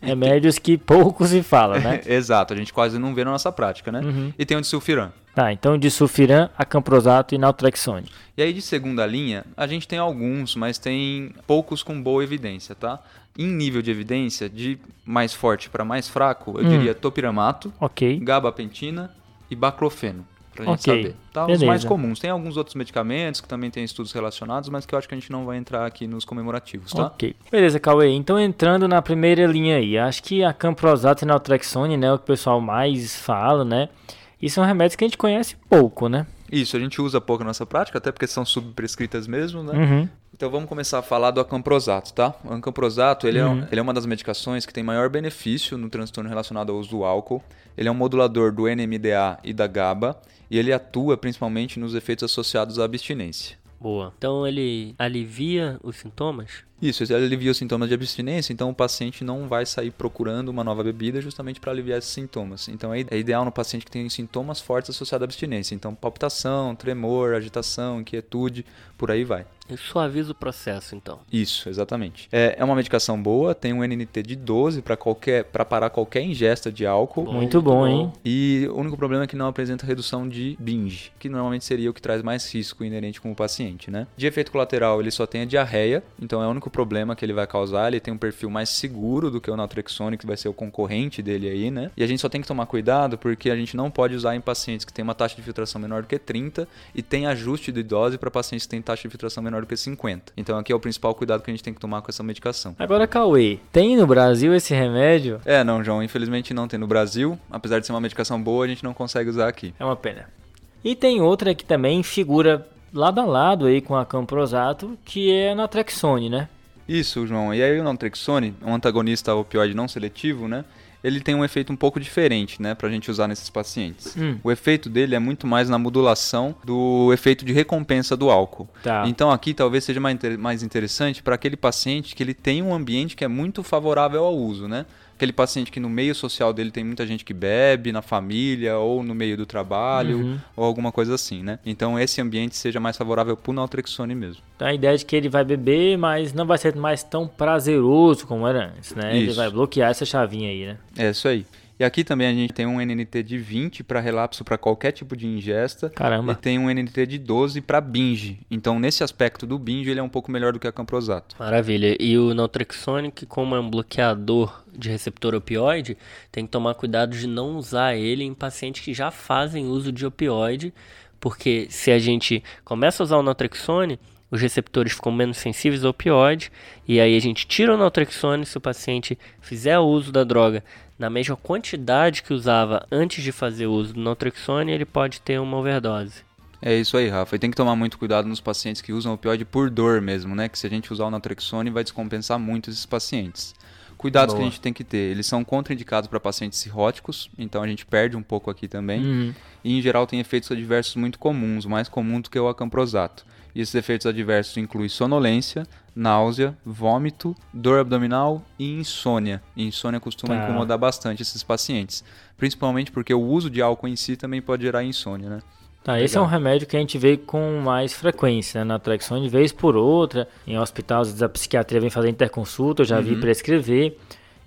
Remédios que pouco se fala, né? Exato, a gente quase não vê na nossa prática, né? Uhum. E tem o de sulfiram. Tá, então de sulfiram, acamprosato e naltrexone. E aí de segunda linha, a gente tem alguns, mas tem poucos com boa evidência, tá? Em nível de evidência, de mais forte para mais fraco, eu Hum. diria topiramato, Ok. gabapentina e baclofeno, pra gente Ok, saber. Tá? Os mais comuns. Tem alguns outros medicamentos que também tem estudos relacionados, mas que eu acho que a gente não vai entrar aqui nos comemorativos, tá? Ok. Beleza, Cauê. Então entrando na primeira linha aí, acho que a camprosato e naltrexone, né, é o que o pessoal mais fala, né? E são remédios que a gente conhece pouco, né? Isso, a gente usa pouco na nossa prática, até porque são subprescritas mesmo, né? Uhum. Então vamos começar a falar do acamprosato, tá? O acamprosato, ele, Uhum. é, ele é uma das medicações que tem maior benefício no transtorno relacionado ao uso do álcool. Ele é um modulador do NMDA e da GABA e ele atua principalmente nos efeitos associados à abstinência. Boa. Então ele alivia os sintomas? Isso, ele alivia os sintomas de abstinência, então o paciente não vai sair procurando uma nova bebida justamente para aliviar esses sintomas. Então é é ideal no paciente que tem sintomas fortes associados à abstinência. Então palpitação, tremor, agitação, inquietude, por aí vai. Ele suaviza o processo, então. Isso, exatamente. É, é uma medicação boa, tem um NNT de 12 para qualquer para parar qualquer ingesta de álcool. Bom, Muito bom, hein? E o único problema é que não apresenta redução de binge, que normalmente seria o que traz mais risco inerente com o paciente, né? De efeito colateral, ele só tem a diarreia, então é o único problema que ele vai causar. Ele tem um perfil mais seguro do que o naltrexone, que vai ser o concorrente dele aí, né? E a gente só tem que tomar cuidado porque a gente não pode usar em pacientes que têm uma taxa de filtração menor do que 30 e tem ajuste de dose para pacientes que têm taxa de filtração menor do que 50. Então aqui é o principal cuidado que a gente tem que tomar com essa medicação. Agora, Cauê, tem no Brasil esse remédio? É, não, João, infelizmente não tem no Brasil. Apesar de ser uma medicação boa, a gente não consegue usar aqui. É uma pena. E tem outra que também figura lado a lado aí com a Camprosato, que é a Natrexone, né? Isso, João. E aí o naltrexone, um antagonista opioide não seletivo, né? Ele tem um efeito um pouco diferente, né, pra gente usar nesses pacientes. Hum. O efeito dele é muito mais na modulação do efeito de recompensa do álcool. Tá. Então aqui talvez seja mais interessante para aquele paciente que ele tem um ambiente que é muito favorável ao uso, né? Aquele paciente que no meio social dele tem muita gente que bebe, na família ou no meio do trabalho Uhum. ou alguma coisa assim, né? Então esse ambiente seja mais favorável pro naltrexone mesmo. Então a ideia de que ele vai beber, mas não vai ser mais tão prazeroso como era antes, né? Ele Isso. vai bloquear essa chavinha aí, né? É isso aí. E aqui também a gente tem um NNT de 20 para relapso para qualquer tipo de ingesta. Caramba. E tem um NNT de 12 para binge. Então, nesse aspecto do binge, ele é um pouco melhor do que a camprosato. Maravilha. E o naltrexone, que como é um bloqueador de receptor opioide, tem que tomar cuidado de não usar ele em pacientes que já fazem uso de opioide, porque se a gente começa a usar o naltrexone, os receptores ficam menos sensíveis ao opioide, e aí a gente tira o naltrexone se o paciente fizer o uso da droga na mesma quantidade que usava antes de fazer o uso do naltrexone, ele pode ter uma overdose. É isso aí, Rafa. E tem que tomar muito cuidado nos pacientes que usam opioide por dor mesmo, né? Que se a gente usar o naltrexone, vai descompensar muito esses pacientes. Cuidados que Boa. a gente tem que ter. Eles são contraindicados para pacientes cirróticos, então a gente perde um pouco aqui também. Uhum. E em geral tem efeitos adversos muito comuns, mais comum do que o acamprosato. E esses efeitos adversos incluem sonolência, náusea, vômito, dor abdominal e insônia. E insônia costuma Tá. incomodar bastante esses pacientes, principalmente porque o uso de álcool em si também pode gerar insônia, né? Tá, esse é um remédio que a gente vê com mais frequência, né? Natrexone, de vez por outra. Em vezes a psiquiatria vem fazer interconsulta, eu já vi Uhum. prescrever.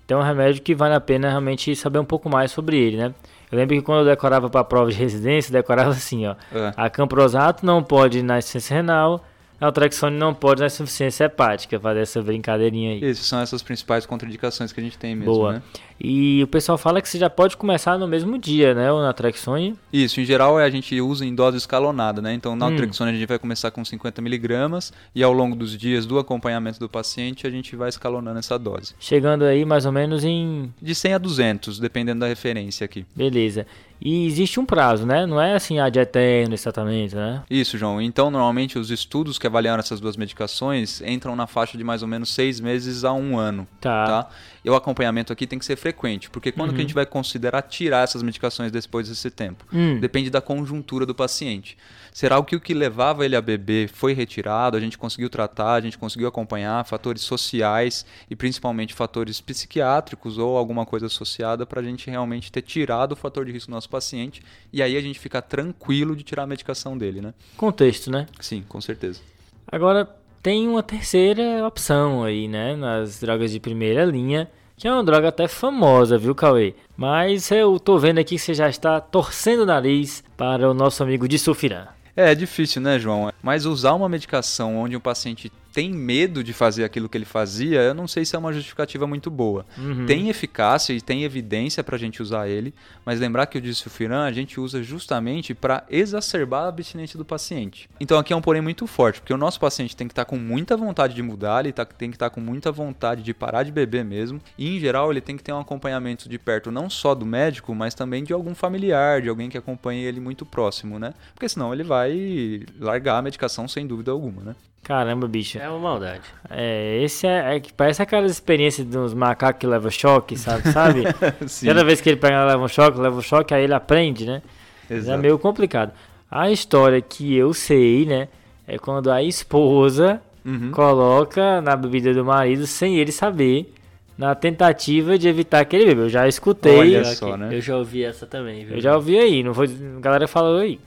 Então é um remédio que vale a pena realmente saber um pouco mais sobre ele, né? Eu lembro que quando eu decorava para prova de residência, decorava assim, ó. É. A camprosato não pode na insuficiência renal, a Naltrexone não pode na insuficiência hepática, fazer essa brincadeirinha aí. Essas são essas principais contraindicações que a gente tem mesmo, Boa. né? E o pessoal fala que você já pode começar no mesmo dia, né? O Natrexone. Isso, em geral a gente usa em dose escalonada, né? Hum. Então, na naltrexone a gente vai começar com 50 miligramas e ao longo dos dias do acompanhamento do paciente a gente vai escalonando essa dose. Chegando aí mais ou menos em De 100 a 200, dependendo da referência aqui. Beleza. E existe um prazo, né? Não é assim, ah, de eterno esse tratamento, né? Isso, João. Então, normalmente os estudos que avaliaram essas duas medicações entram na faixa de mais ou menos seis meses a um ano. Tá. Tá? E o acompanhamento aqui tem que ser frequente, porque quando que a gente vai considerar tirar essas medicações depois desse tempo? Hum. Depende da conjuntura do paciente. Será que o que levava ele a beber foi retirado, a gente conseguiu tratar, a gente conseguiu acompanhar fatores sociais e principalmente fatores psiquiátricos ou alguma coisa associada para a gente realmente ter tirado o fator de risco do nosso paciente e aí a gente ficar tranquilo de tirar a medicação dele, né? Contexto, né? Sim, com certeza. Agora, tem uma terceira opção aí, né? Nas drogas de primeira linha, que é uma droga até famosa, viu, Cauê? Mas eu tô vendo aqui que você já está torcendo o nariz para o nosso amigo de Sulfiram. É, é difícil, né, João? Mas usar uma medicação onde o paciente tem medo de fazer aquilo que ele fazia, eu não sei se é uma justificativa muito boa. Uhum. Tem eficácia e tem evidência para a gente usar ele, mas lembrar que o disulfiram a gente usa justamente para exacerbar a abstinência do paciente. Então aqui é um porém muito forte, porque o nosso paciente tem que estar tá com muita vontade de mudar, ele tá, tem que estar tá com muita vontade de parar de beber mesmo, e em geral ele tem que ter um acompanhamento de perto não só do médico, mas também de algum familiar, de alguém que acompanhe ele muito próximo, né? Porque senão ele vai largar a medicação sem dúvida alguma, né? Caramba, bicho. É uma maldade. É, esse é, é que parece aquelas experiências dos macacos que levam choque, sabe? sabe? Cada vez que ele pega, leva um choque, leva um choque, aí ele aprende, né? É Exato. meio complicado. A história que eu sei, né, é quando a esposa Uhum. coloca na bebida do marido sem ele saber, na tentativa de evitar que ele beba. Eu já escutei, Olha só, né? Eu já ouvi essa também, viu? eu já ouvi aí, não foi, a galera falou aí.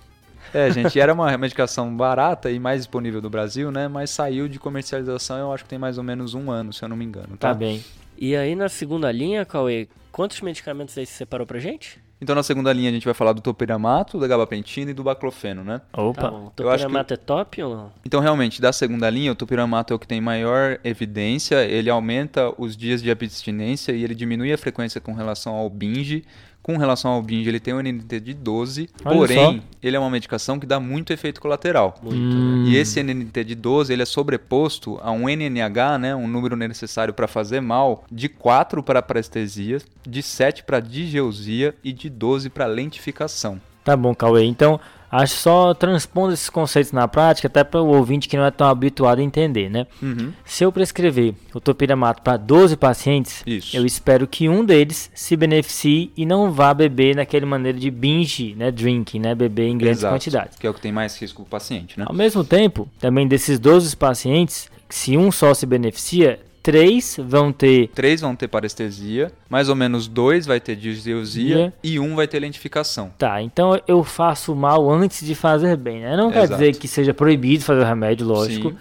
É, gente, era uma medicação barata e mais disponível do Brasil, né? Mas saiu de comercialização, eu acho que tem mais ou menos um ano, se eu não me engano, tá? Tá bem. E aí na segunda linha, Cauê, quantos medicamentos aí você separou pra gente? Então na segunda linha a gente vai falar do topiramato, da gabapentina e do baclofeno, né? Opa. Tá bom. Eu acho que- Topiramato é top ou não? Então realmente, da segunda linha, o topiramato é o que tem maior evidência, ele aumenta os dias de abstinência e ele diminui a frequência com relação ao binge. Com relação ao binge, ele tem um NNT de 12, Olha porém, só. ele é uma medicação que dá muito efeito colateral. Muito, Hum. né? E esse NNT de 12, ele é sobreposto a um NNH, né, um número necessário para fazer mal, de 4 para parestesia, de 7 para digeusia e de 12 para lentificação. Tá bom, Cauê. Então, acho só transpondo esses conceitos na prática, até para o ouvinte que não é tão habituado a entender, né? Uhum. Se eu prescrever o topiramato para 12 pacientes, Isso. eu espero que um deles se beneficie e não vá beber naquele maneira de binge, né, drinking, né, beber em grandes Exato, quantidades. Que é o que tem mais risco para o paciente, né? Ao mesmo tempo, também desses 12 pacientes, se um só se beneficia, três vão ter Três vão ter parestesia, mais ou menos dois vai ter digeusia Dia. e um vai ter lentificação. Tá, então eu faço mal antes de fazer bem, né? Não quer Exato. dizer que seja proibido fazer o remédio, lógico. Sim.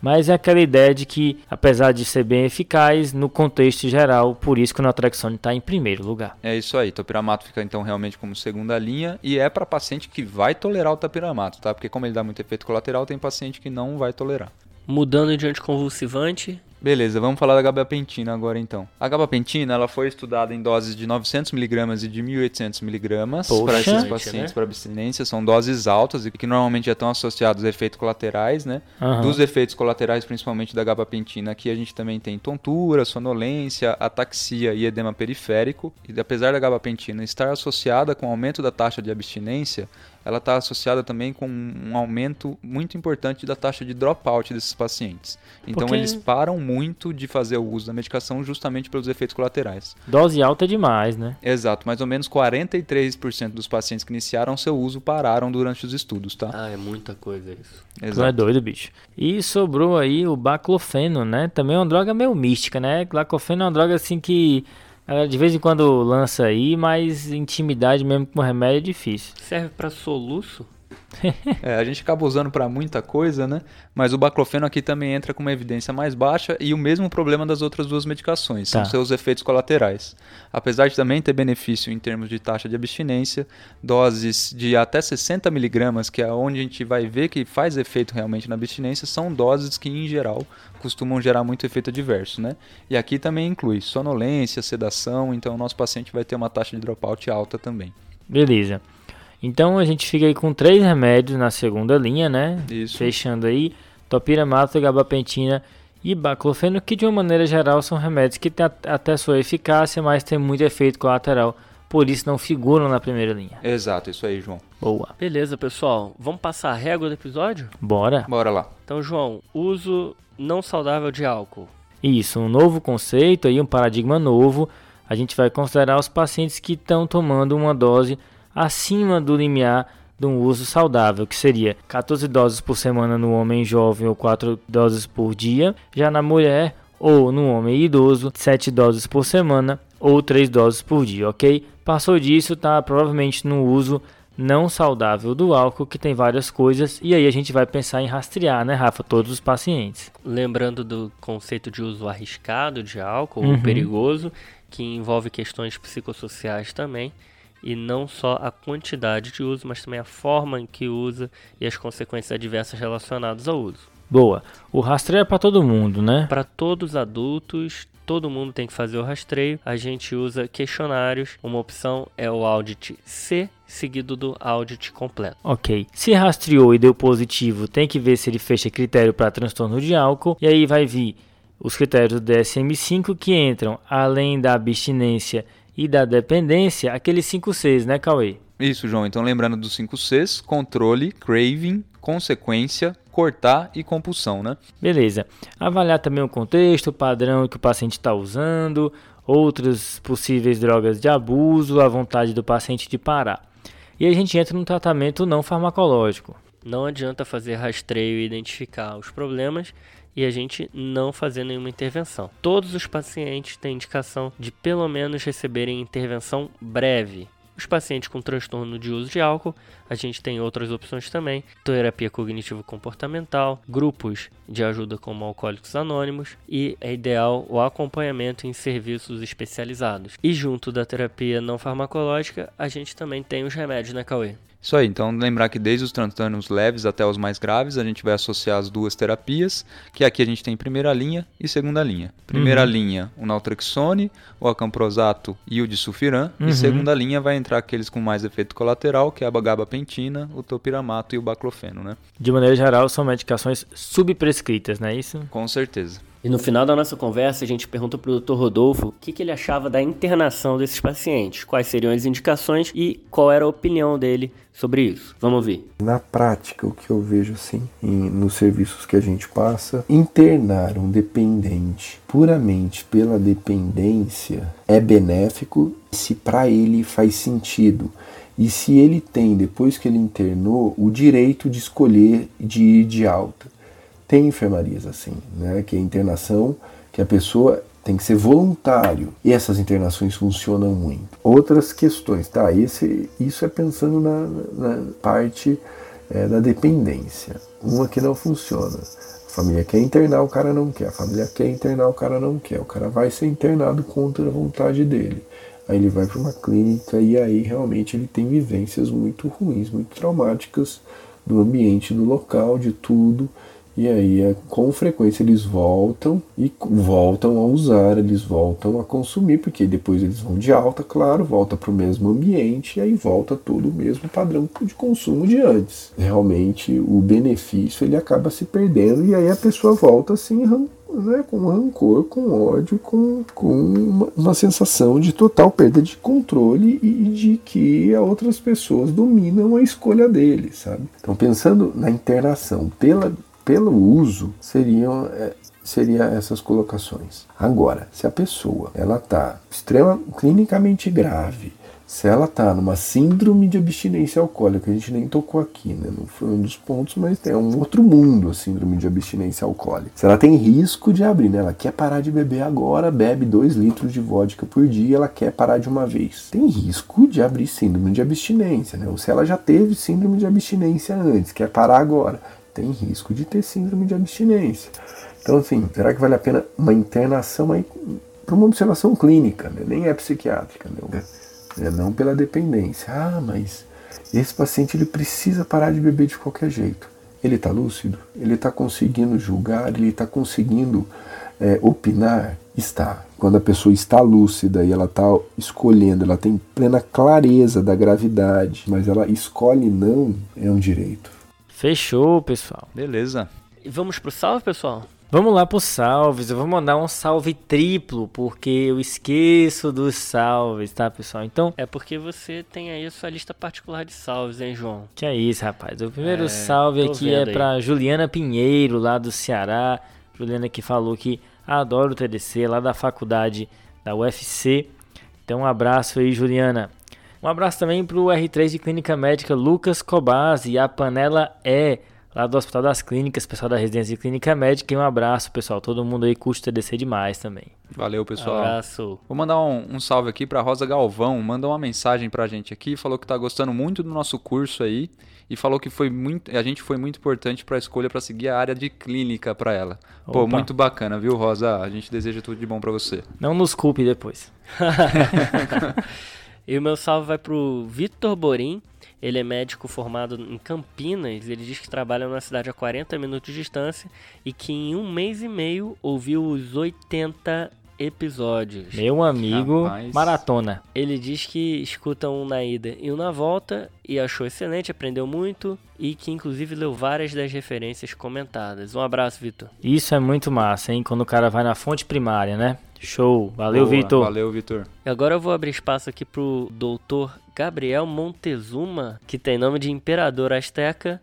Mas é aquela ideia de que, apesar de ser bem eficaz, no contexto geral, por isso que o naltrexone está em primeiro lugar. É isso aí, topiramato fica então realmente como segunda linha e é para paciente que vai tolerar o topiramato, tá? Porque como ele dá muito efeito colateral, tem paciente que não vai tolerar. Mudando de anticonvulsivante, Beleza, vamos falar da gabapentina agora então. A gabapentina ela foi estudada em doses de 900mg e de 1800mg Poxa. para esses Bastante, pacientes né? para abstinência. São doses altas e que normalmente já estão associados a efeitos colaterais, né? Aham. Dos efeitos colaterais, principalmente da gabapentina, aqui a gente também tem tontura, sonolência, ataxia e edema periférico. E apesar da gabapentina estar associada com aumento da taxa de abstinência, ela está associada também com um aumento muito importante da taxa de dropout desses pacientes. Então Porque- eles param muito de fazer o uso da medicação justamente pelos efeitos colaterais. Dose alta é demais, né? Exato, mais ou menos 43% dos pacientes que iniciaram seu uso pararam durante os estudos, tá? ah, é muita coisa isso. Tu é Exato. doido, bicho. E sobrou aí o baclofeno, né? Também é uma droga meio mística, né? Baclofeno é uma droga assim que ela de vez em quando lança aí, mas intimidade mesmo com remédio é difícil. Serve pra soluço? É, a gente acaba usando para muita coisa, né? Mas o baclofeno aqui também entra com uma evidência mais baixa e o mesmo problema das outras duas medicações, são Tá. seus efeitos colaterais. Apesar de também ter benefício em termos de taxa de abstinência, doses de até 60 miligramas, que é onde a gente vai ver que faz efeito realmente na abstinência, são doses que em geral costumam gerar muito efeito adverso, né? E aqui também inclui sonolência, sedação, então o nosso paciente vai ter uma taxa de dropout alta também. Beleza. Então a gente fica aí com três remédios na segunda linha, né? Isso. Fechando aí, topiramato, gabapentina e baclofeno, que de uma maneira geral são remédios que têm at- até sua eficácia, mas tem muito efeito colateral, por isso não figuram na primeira linha. Exato, isso aí, João. Boa. Beleza, pessoal. Vamos passar a régua do episódio? Bora. Bora lá. Então, João, uso não saudável de álcool. Isso, um novo conceito aí, um paradigma novo. A gente vai considerar os pacientes que estão tomando uma dose acima do limiar de um uso saudável, que seria 14 doses por semana no homem jovem ou 4 doses por dia. Já na mulher ou no homem idoso, 7 doses por semana ou 3 doses por dia, ok? Passou disso, tá provavelmente no uso não saudável do álcool, que tem várias coisas, e aí a gente vai pensar em rastrear, né, Rafa, todos os pacientes. Lembrando do conceito de uso arriscado de álcool, Uhum. ou perigoso, que envolve questões psicossociais também. E não só a quantidade de uso, mas também a forma em que usa e as consequências adversas relacionadas ao uso. Boa. O rastreio é para todo mundo, né? Para todos os adultos, todo mundo tem que fazer o rastreio. A gente usa questionários. Uma opção é o audit C, seguido do audit completo. Ok. Se rastreou e deu positivo, tem que ver se ele fecha critério para transtorno de álcool. E aí vai vir os critérios do DSM-5 que entram, além da abstinência e da dependência, aqueles 5 Cs, né, Cauê? Isso, João. Então, lembrando dos 5 Cs: controle, craving, consequência, cortar e compulsão, né? Beleza. Avaliar também o contexto, o padrão que o paciente está usando, outras possíveis drogas de abuso, a vontade do paciente de parar. E a gente entra no tratamento não farmacológico. Não adianta fazer rastreio e identificar os problemas e a gente não fazer nenhuma intervenção. Todos os pacientes têm indicação de pelo menos receberem intervenção breve. Os pacientes com transtorno de uso de álcool, a gente tem outras opções também: terapia cognitivo-comportamental, grupos de ajuda como Alcoólicos Anônimos e é ideal o acompanhamento em serviços especializados. E junto da terapia não farmacológica, a gente também tem os remédios, né, Cauê? Isso aí, então lembrar que desde os transtornos leves até os mais graves, a gente vai associar as duas terapias, que aqui a gente tem primeira linha e segunda linha. Primeira uhum. linha, o naltrexone, o acamprosato e o disulfiram, uhum. e segunda linha vai entrar aqueles com mais efeito colateral, que é a gabapentina, o topiramato e o baclofeno, né? De maneira geral, são medicações subprescritas, não é isso? Com certeza. E no final da nossa conversa, a gente perguntou para o Dr. Rodolfo o que, que, ele achava da internação desses pacientes, quais seriam as indicações e qual era a opinião dele sobre isso. Vamos ver. Na prática, o que eu vejo assim, em, nos serviços que a gente passa, internar um dependente puramente pela dependência é benéfico se para ele faz sentido. E se ele tem, depois que ele internou, o direito de escolher de ir de alta. Tem enfermarias assim, né? Que é internação, que a pessoa tem que ser voluntário. E essas internações funcionam muito. Outras questões, tá? Esse, isso é pensando na, na parte é, da dependência. Uma que não funciona. A família quer internar, o cara não quer. A família quer internar, o cara não quer. O cara vai ser internado contra a vontade dele. Aí ele vai para uma clínica e aí realmente ele tem vivências muito ruins, muito traumáticas do ambiente, do local, de tudo. E aí, é, com frequência, eles voltam e voltam a usar, eles voltam a consumir, porque depois eles vão de alta, claro, volta para o mesmo ambiente e aí volta todo o mesmo padrão de consumo de antes. Realmente, o benefício ele acaba se perdendo e aí a pessoa volta assim, né, com rancor, com ódio, com, com uma, uma, sensação de total perda de controle e de que outras pessoas dominam a escolha dele, sabe? Então, pensando na internação pela pelo uso seriam é, seria essas colocações. Agora, se a pessoa ela está extrema clinicamente grave, se ela está numa síndrome de abstinência alcoólica, a gente nem tocou aqui, né? Não foi um dos pontos, mas é um outro mundo a síndrome de abstinência alcoólica. Se ela tem risco de abrir, né? Ela quer parar de beber agora, bebe 2 litros de vodka por dia, ela quer parar de uma vez. Tem risco de abrir síndrome de abstinência, né? Ou se ela já teve síndrome de abstinência antes, quer parar agora tem risco de ter síndrome de abstinência. Então, assim, será que vale a pena uma internação aí para uma observação clínica, né? nem é psiquiátrica, né? É, não pela dependência. Ah, mas esse paciente ele precisa parar de beber de qualquer jeito. Ele está lúcido? Ele está conseguindo julgar? Ele está conseguindo é, opinar? Está. Quando a pessoa está lúcida e ela está escolhendo, ela tem plena clareza da gravidade, mas ela escolhe não, é um direito. Fechou, pessoal. Beleza. E vamos pro salve, pessoal? Vamos lá pro salves. Eu vou mandar um salve triplo, porque eu esqueço dos salves, tá, pessoal? Então. É porque você tem aí a sua lista particular de salves, hein, João? Que é isso, rapaz. O primeiro é, salve aqui é para Juliana Pinheiro, lá do Ceará. Juliana que falou que adora o TDC, lá da faculdade da UFC. Então, um abraço aí, Juliana. Um abraço também para o R3 de Clínica Médica Lucas Cobaz e a Panela E, lá do Hospital das Clínicas, pessoal da Residência de Clínica Médica. E um abraço, pessoal. Todo mundo aí curte TDC demais também. Valeu, pessoal. Um abraço. Vou mandar um, um salve aqui para Rosa Galvão. Mandou uma mensagem para a gente aqui, falou que está gostando muito do nosso curso aí e falou que foi muito, a gente foi muito importante para a escolha para seguir a área de clínica para ela. Opa. Pô, muito bacana, viu, Rosa? A gente deseja tudo de bom para você. Não nos culpe depois. E o meu salve vai pro Vitor Borim. Ele é médico formado em Campinas. Ele diz que trabalha numa cidade a 40 minutos de distância e que em um mês e meio ouviu os 80 episódios. Meu amigo, Rapaz. maratona. Ele diz que escuta um na ida e um na volta e achou excelente, aprendeu muito e que inclusive leu várias das referências comentadas. Um abraço, Vitor. Isso é muito massa, hein? Quando o cara vai na fonte primária, né? Show. Valeu, Vitor. Valeu, Vitor. E agora eu vou abrir espaço aqui pro doutor Gabriel Montezuma, que tem nome de imperador asteca,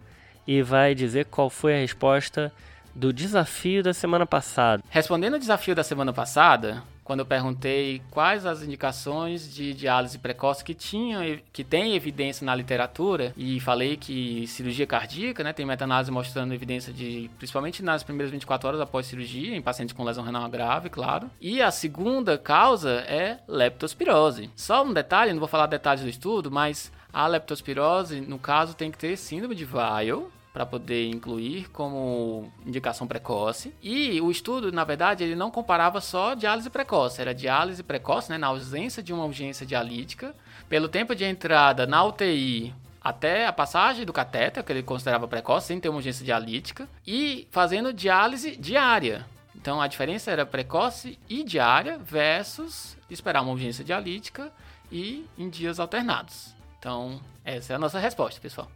e vai dizer qual foi a resposta do desafio da semana passada. Respondendo ao desafio da semana passada, quando eu perguntei quais as indicações de diálise precoce que tinham, que tem evidência na literatura, e falei que cirurgia cardíaca, né, tem meta-análise mostrando evidência de, principalmente nas primeiras 24 horas após cirurgia, em pacientes com lesão renal grave, claro. E a segunda causa é leptospirose. Só um detalhe, não vou falar detalhes do estudo, mas a leptospirose, no caso, tem que ter síndrome de Weil, para poder incluir como indicação precoce. E o estudo, na verdade, ele não comparava só diálise precoce, era diálise precoce, né, na ausência de uma urgência dialítica, pelo tempo de entrada na UTI até a passagem do catéter, que ele considerava precoce, sem ter uma urgência dialítica, e fazendo diálise diária. Então a diferença era precoce e diária versus esperar uma urgência dialítica e em dias alternados. Então, essa é a nossa resposta, pessoal.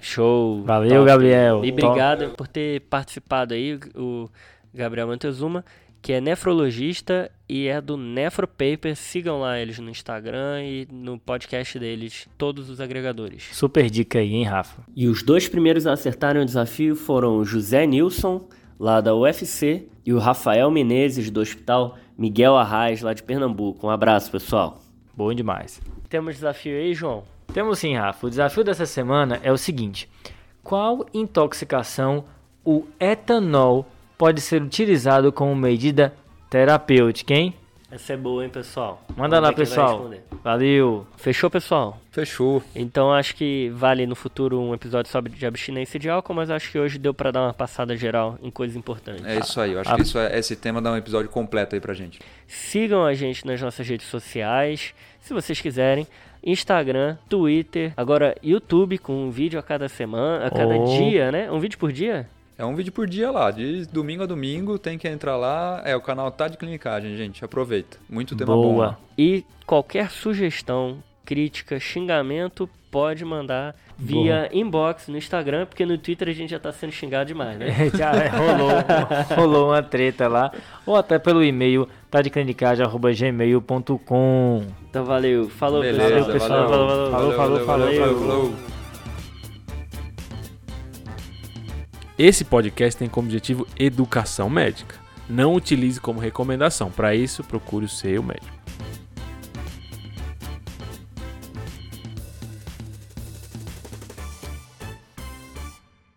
Show! Valeu, Gabriel. E obrigado por ter participado aí, o Gabriel Montezuma, que é nefrologista e é do Nefropaper. Sigam lá eles no Instagram e no podcast deles, todos os agregadores. Super dica aí, hein, Rafa? E os dois primeiros a acertarem o desafio foram o José Nilson, lá da UFC, e o Rafael Menezes, do Hospital Miguel Arraes, lá de Pernambuco. Um abraço, pessoal. Bom demais. Temos desafio aí, João? Temos sim, Rafa. O desafio dessa semana é o seguinte: qual intoxicação o etanol pode ser utilizado como medida terapêutica, hein? Essa é boa, hein, pessoal? Manda Vamos lá, pessoal. responder. Valeu. Fechou, pessoal? Fechou. Então acho que vale no futuro um episódio sobre de abstinência de álcool, mas acho que hoje deu pra dar uma passada geral em coisas importantes. É isso aí. Eu acho que isso é- esse tema dá um episódio completo aí pra gente. Sigam a gente nas nossas redes sociais, se vocês quiserem. Instagram, Twitter, agora YouTube com um vídeo a cada semana, a cada Oh. dia, né? Um vídeo por dia? É um vídeo por dia lá. De domingo a domingo tem que entrar lá. É, o canal tá de clinicagem, gente. Aproveita. Muito tema bom. Boa. E qualquer sugestão, crítica, xingamento, pode mandar via inbox no Instagram, porque no Twitter a gente já tá sendo xingado demais, né? Já rolou, rolou uma treta lá. Ou até pelo e-mail tadeclinicagem.gmail.com Então valeu. Falou, Beleza, pessoal. valeu, pessoal. Falou, falou, Falou, falou. falou, valeu, falou. Esse podcast tem como objetivo educação médica. Não utilize como recomendação. Para isso, procure o seu médico.